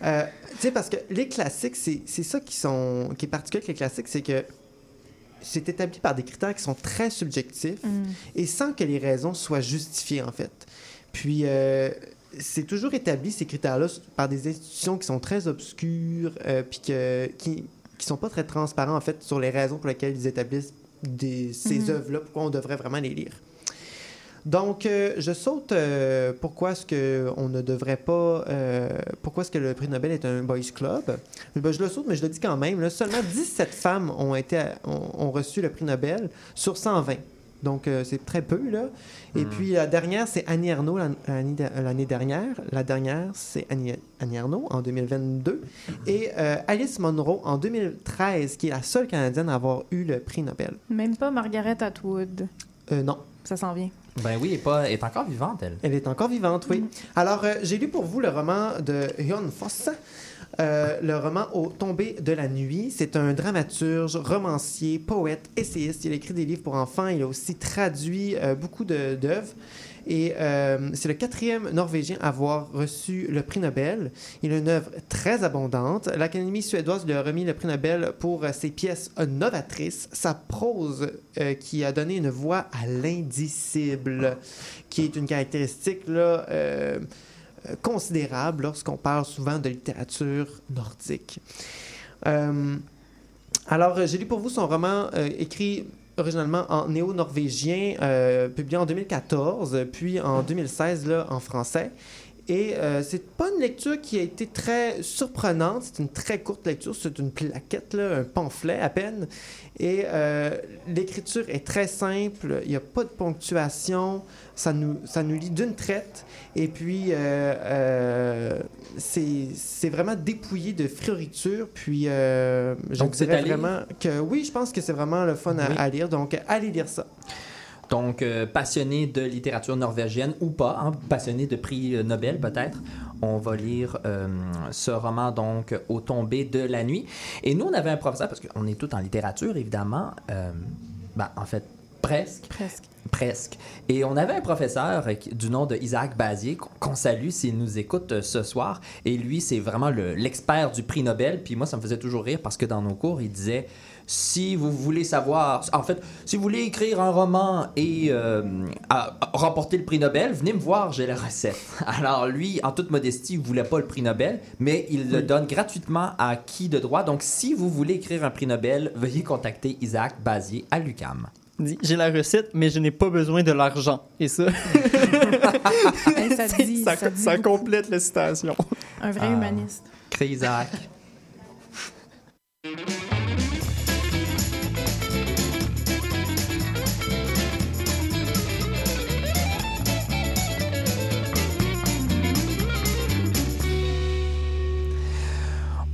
euh, tu sais parce que les classiques, c'est c'est ça qui sont qui est particulier avec les classiques, c'est que c'est établi par des critères qui sont très subjectifs Mm. et sans que les raisons soient justifiées en fait. Puis euh, c'est toujours établi ces critères-là par des institutions qui sont très obscures, euh, puis que qui qui sont pas très transparents en fait sur les raisons pour lesquelles ils établissent des, ces Mhm. œuvres-là, pourquoi on devrait vraiment les lire. Donc, euh, je saute euh, pourquoi est-ce que on ne devrait pas... euh, pourquoi est-ce que le prix Nobel est un boys club? Ben, je le saute, mais je le dis quand même. là. seulement 17 femmes ont, été, à- ont, ont reçu le prix Nobel sur 120. Donc, euh, c'est très peu, là. Et Hmm. puis, la dernière, c'est Annie Arnaud l'an- l'année de- l'année dernière. La dernière, c'est Annie, Annie Arnaud en 2022. Et euh, Alice Munro en 2013, qui est la seule Canadienne à avoir eu le prix Nobel. Même pas Margaret Atwood. Euh, non. Ça s'en vient. Ben oui, elle est, pas, elle est encore vivante, elle. Elle est encore vivante, oui. Alors, euh, j'ai lu pour vous le roman de Hyun Foss, euh, le roman Au tombé de la nuit. C'est un dramaturge, romancier, poète, essayiste. Il a écrit des livres pour enfants. Il a aussi traduit euh, beaucoup de- d'œuvres. Et euh, c'est le quatrième Norvégien à avoir reçu le prix Nobel. Il a une œuvre très abondante. L'Académie suédoise lui a remis le prix Nobel pour ses pièces novatrices, sa prose euh, qui a donné une voix à l'indicible, qui est une caractéristique euh, considérable lorsqu'on parle souvent de littérature nordique. Alors, j'ai lu pour vous son roman écrit originalement en néo-norvégien, euh, publié en 2014, puis en 2016 là, en français. Et euh, c'est pas une lecture qui a été très surprenante. C'est une très courte lecture. C'est une plaquette, là, un pamphlet à peine. Et euh, l'écriture est très simple. Il n'y a pas de ponctuation. Ça nous, ça nous lit d'une traite. Et puis, euh, euh, c'est vraiment dépouillé de fioriture. Puis, euh, je Donc, dirais vraiment que oui, je pense que c'est vraiment le fun à lire. Donc, allez lire ça. Donc, euh, passionné de littérature norvégienne ou pas, hein, passionné de prix euh, Nobel peut-être, on va lire euh, ce roman donc Au tombé de la nuit. Et nous, on avait un professeur, parce qu'on est tous en littérature évidemment, euh, ben, en fait presque. Presque. Presque. Et on avait un professeur du nom de Isaac Bazier, qu'on salue s'il nous écoute ce soir. Et lui, c'est vraiment le- l'expert du prix Nobel. Puis moi, ça me faisait toujours rire parce que dans nos cours, il disait si vous voulez savoir, en fait, si vous voulez écrire un roman et euh, à- à remporter le prix Nobel, venez me voir, j'ai la recette. Alors lui, en toute modestie, il voulait pas le prix Nobel, mais il le donne gratuitement à qui de droit. Donc si vous voulez écrire un prix Nobel, veuillez contacter Isaac Bazier à l'UCAM. Dit, J'ai la recette, mais je n'ai pas besoin de l'argent. Et ça, ça c'est- dit- ça, ça dit ça beaucoup. complète la citation. Un vrai Ah. humaniste. Crée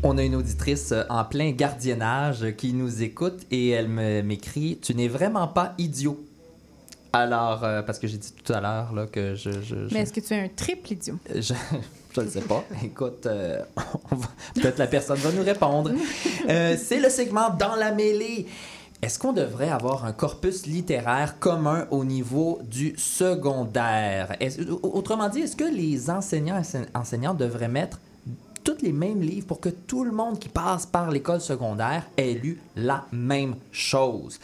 On a une auditrice euh, en plein gardiennage qui nous écoute et elle m'écrit Tu n'es vraiment pas idiot. Alors, euh, parce que j'ai dit tout à l'heure là, que je. je- je- Mais est-ce que tu es un triple idiot? je je ne sais pas. Écoute, euh, va- peut-être la personne va nous répondre. Euh, c'est le segment Dans la mêlée. Est-ce qu'on devrait avoir un corpus littéraire commun au niveau du secondaire? Autrement dit, est-ce que les enseignants et enseignantes devraient mettre tous les mêmes livres pour que tout le monde qui passe par l'école secondaire ait lu la même chose?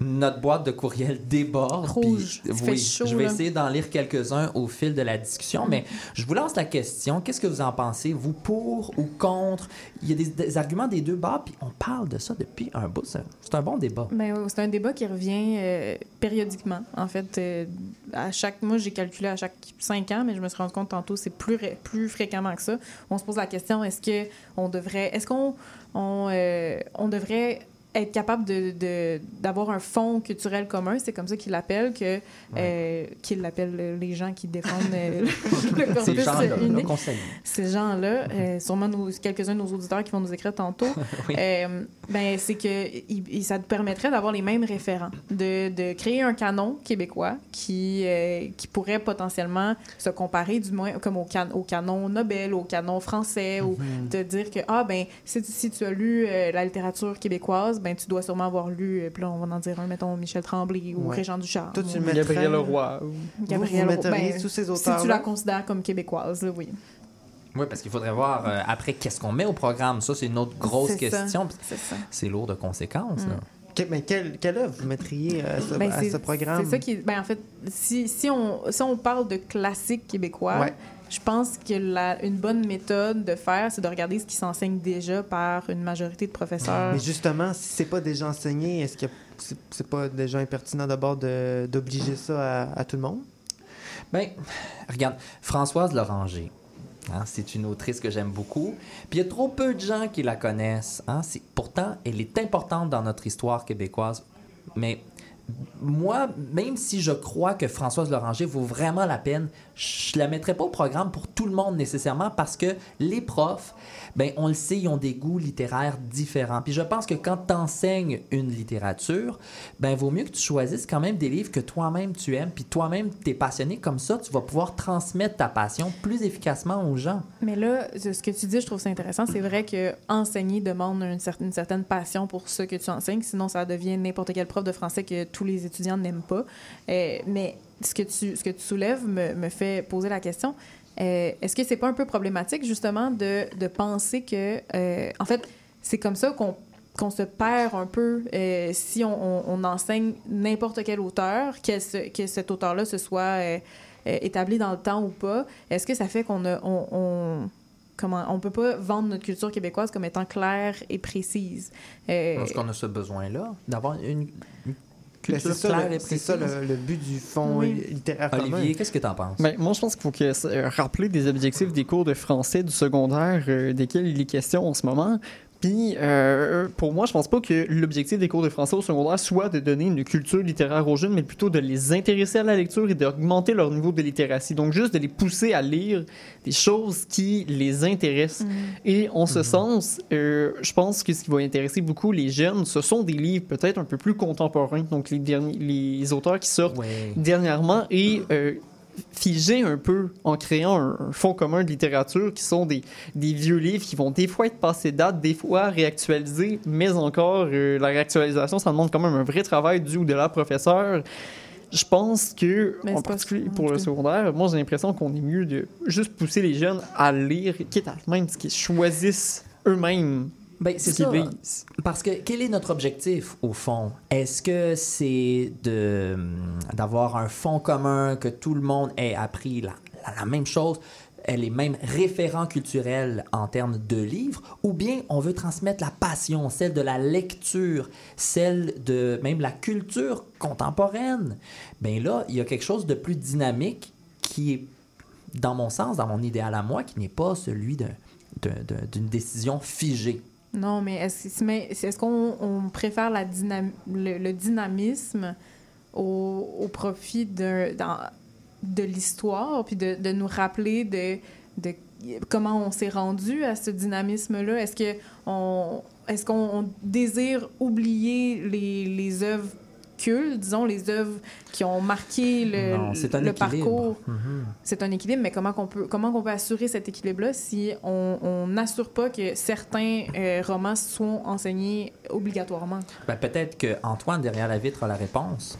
Notre boîte de courriel déborde. Rouge. oui, chaud, je vais là. essayer d'en lire quelques-uns au fil de la discussion, mais je vous lance la question. Qu'est-ce que vous en pensez, vous, pour ou contre? Il y a des, des arguments des deux bas, puis on parle de ça depuis un bout. C'est un bon débat. Oui, c'est un débat qui revient euh, périodiquement. En fait, euh, à chaque, moi, j'ai calculé à chaque cinq ans, mais je me suis rendu compte tantôt, c'est plus, plus fréquemment que ça. On se pose la question est-ce que on devrait, est-ce qu'on on, euh, on devrait être capable de, de- d'avoir un fonds culturel commun, c'est comme ça qu'ils l'appellent, que euh, qu'ils l'appellent les gens qui défendent euh, le corpus Ces gens-là, là, unique. qu'on salue. Ces gens-là, euh, sûrement quelques-uns de nos auditeurs qui vont nous écrire tantôt, Oui. euh, ben, c'est que il- il- ça te permettrait d'avoir les mêmes référents, de, de créer un canon québécois qui, euh, qui pourrait potentiellement se comparer du moins comme au, can- au canon Nobel, au canon français, ou de dire que ah ben si, si tu as lu la littérature québécoise, ben tu dois sûrement avoir lu, euh, puis là on va en dire un, mettons Michel Tremblay ou Ouais. Régent Ducharme. Toi, tu ou mettrais- Gabriel Leroy. Gabriel vous Roy. metteriez Ben, tous ces Si tu la considères comme québécoise, là, oui. Oui, parce qu'il faudrait voir euh, après qu'est-ce qu'on met au programme? Ça, c'est une autre grosse question. C'est lourd de conséquences. là. Que- mais quelle, quelle œuvre vous mettriez à ce, Ben, à c'est- ce programme? C'est ça qui ben, en fait, si, si, on, si on parle de classique québécois, Ouais. Je pense que la, une bonne méthode de faire, c'est de regarder ce qui s'enseigne déjà par une majorité de professeurs. Mais justement, si c'est pas déjà enseigné, est-ce que c'est pas déjà impertinent d'abord d'obliger ça à, à tout le monde? Ben, regarde, Françoise Loranger, hein, c'est une autrice que j'aime beaucoup. Puis il y a trop peu de gens qui la connaissent. Hein, pourtant, elle est importante dans notre histoire québécoise. Mais moi, même si je crois que Françoise Loranger vaut vraiment la peine, je la mettrais pas au programme pour tout le monde nécessairement parce que les profs, ben on le sait, ils ont des goûts littéraires différents. Puis je pense que quand tu enseignes une littérature, ben vaut mieux que tu choisisses quand même des livres que toi-même tu aimes, puis toi-même tu es passionné comme ça, tu vas pouvoir transmettre ta passion plus efficacement aux gens. Mais là, ce que tu dis, je trouve ça intéressant. C'est vrai que enseigner demande une certaine, une certaine passion pour ce que tu enseignes, sinon ça devient n'importe quel prof de français que tous les étudiants n'aiment pas. Euh, mais ce que tu, soulèves me, fait poser la question. Euh, Est-ce que c'est pas un peu problématique, justement, de, penser que, euh, en fait, c'est comme ça qu'on se perd un peu si on, enseigne n'importe quel auteur, que, ce- que cet auteur-là se soit établi dans le temps ou pas? Est-ce que ça fait qu'on on- comment, on peut pas vendre notre culture québécoise comme étant claire et précise? Est-ce qu'on a ce besoin-là d'avoir une, culture c'est ça, claire le- et c'est ça le, le but du fond Oui. littéraire Olivier, commun. qu'est-ce que tu en penses? Ben, moi, je pense qu'il faut que, euh, rappeler des objectifs des cours de français du secondaire euh, desquels il est question en ce moment. Puis, euh, pour moi, je pense pas que l'objectif des cours de français au secondaire soit de donner une culture littéraire aux jeunes, mais plutôt de les intéresser à la lecture et d'augmenter leur niveau de littératie. Donc, juste de les pousser à lire des choses qui les intéressent. Et en ce sens, euh, je pense que ce qui va intéresser beaucoup les jeunes, ce sont des livres peut-être un peu plus contemporains, donc les, derniers, les auteurs qui sortent Ouais. dernièrement et euh, figer un peu en créant un, un fonds commun de littérature qui sont des, des vieux livres qui vont des fois être passés date, des fois réactualisés, mais encore euh, la réactualisation, ça demande quand même un vrai travail du ou de la professeur. Je pense que, en particulier pour le secondaire, moi j'ai l'impression qu'on est mieux de juste pousser les jeunes à lire, quitte à même ce qu'ils choisissent eux-mêmes Ben, c'est ce ça. Parce que quel est notre objectif au fond? Est-ce que c'est de hum, d'avoir un fond commun que tout le monde ait appris la, la- la même chose les mêmes référents culturels en termes de livres, ou bien on veut transmettre la passion, celle de la lecture, celle de même la culture contemporaine? Ben là, il y a quelque chose de plus dynamique qui est, dans mon sens, dans mon idéal à moi, qui n'est pas celui d'un- d'un- d'un- d'une décision figée. Non, mais est-ce qu'on on préfère le, dynamisme au, profit de l'histoire, puis de, nous rappeler de, comment on s'est rendu à ce dynamisme-là? Est-ce qu'on on désire oublier les œuvres cultes, disons, les œuvres qui ont marqué le, Non, c'est un le équilibre. parcours? Mhm. c'est un équilibre, mais comment qu'on peut, comment qu'on peut assurer cet équilibre-là si on on n'assure pas que certains euh, romans sont enseignés obligatoirement? Ben, peut-être que Antoine derrière la vitre a la réponse.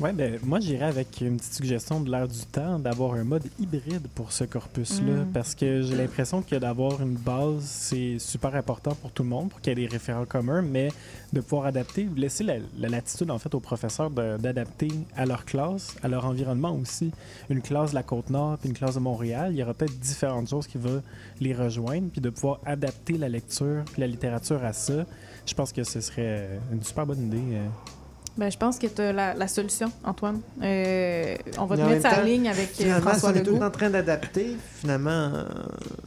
Ouais, ben, moi, j'irais avec une petite suggestion de l'air du temps d'avoir un mode hybride pour ce corpus-là. Mm. Parce que j'ai l'impression que d'avoir une base, c'est super important pour tout le monde, pour qu'il y ait des référents communs, mais de pouvoir adapter, laisser la, la latitude, en fait, aux professeurs d'adapter à leur classe, à leur environnement aussi. Une classe de la Côte-Nord, puis une classe de Montréal, il y aura peut-être différentes choses qui vont les rejoindre, puis de pouvoir adapter la lecture, puis la littérature à ça. Je pense que ce serait une super bonne idée. euh. Ben, je pense que tu as la, la solution, Antoine. Euh, on va te mettre sa ligne avec euh, François on est tout Legault. en train d'adapter, finalement, euh,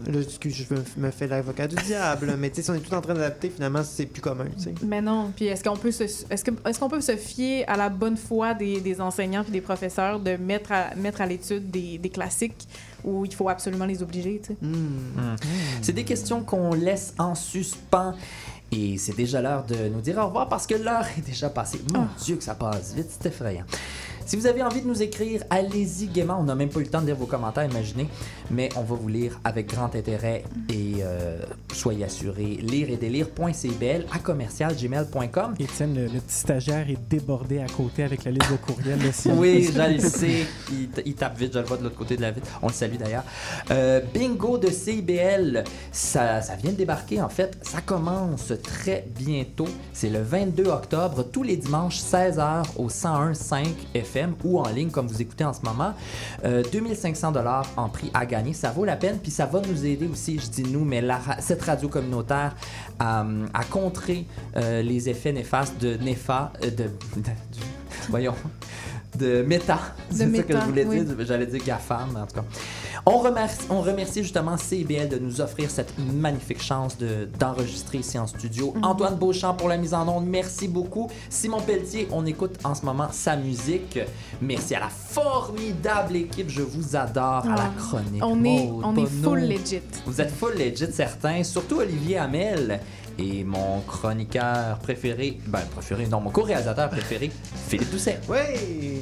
là, je me, me fais l'avocat du diable, mais tu sais, si on est tout en train d'adapter, finalement, c'est plus commun, tu sais. Mais non. Puis est-ce qu'on peut se est-ce que est-ce qu'on peut se fier à la bonne foi des, des enseignants et des professeurs de mettre à mettre à l'étude des, des classiques où il faut absolument les obliger, tu sais? Hmm. C'est des questions qu'on laisse en suspens. Et c'est déjà l'heure de nous dire au revoir parce que l'heure est déjà passée. Mon Dieu, que ça passe vite, c'est effrayant. Si vous avez envie de nous écrire, allez-y gaiement. On n'a même pas eu le temps de lire vos commentaires, imaginez. Mais on va vous lire avec grand intérêt et euh, soyez assurés. Lire et délire.cbl à commercialgmail.com. Étienne, le, le petit stagiaire est débordé à côté avec la liste de courriels. Oui, je le sais. Il, tape vite, je le vois de l'autre côté de la vitre. On le salue d'ailleurs. Euh, bingo de CIBL, ça, ça vient de débarquer en fait. Ça commence très bientôt. C'est le 22 octobre, tous les dimanches, 16h au 101.5 FM ou en ligne comme vous écoutez en ce moment. Euh, 2500 dollars en prix à gagner. Ça vaut la peine, puis ça va nous aider aussi, je dis nous, mais la cette radio communautaire à, à contrer euh, les effets néfastes de NEFA, euh, de, voyons, de méta. C'est ça que je voulais oui. dire. J'allais dire GAFAM, en tout cas. On remercie, on remercie justement CIBL de nous offrir cette magnifique chance de- d'enregistrer ici en studio. Mhm. Antoine Beauchamp pour la mise en onde, merci beaucoup. Simon Pelletier, on écoute en ce moment sa musique. Merci à la formidable équipe, je vous adore, à la Ah, chronique. on est- on est full legit. Vous êtes full legit, certains, surtout Olivier Hamel. Et mon chroniqueur préféré, ben préféré, non, mon co-réalisateur préféré, Philippe Doucet. Oui!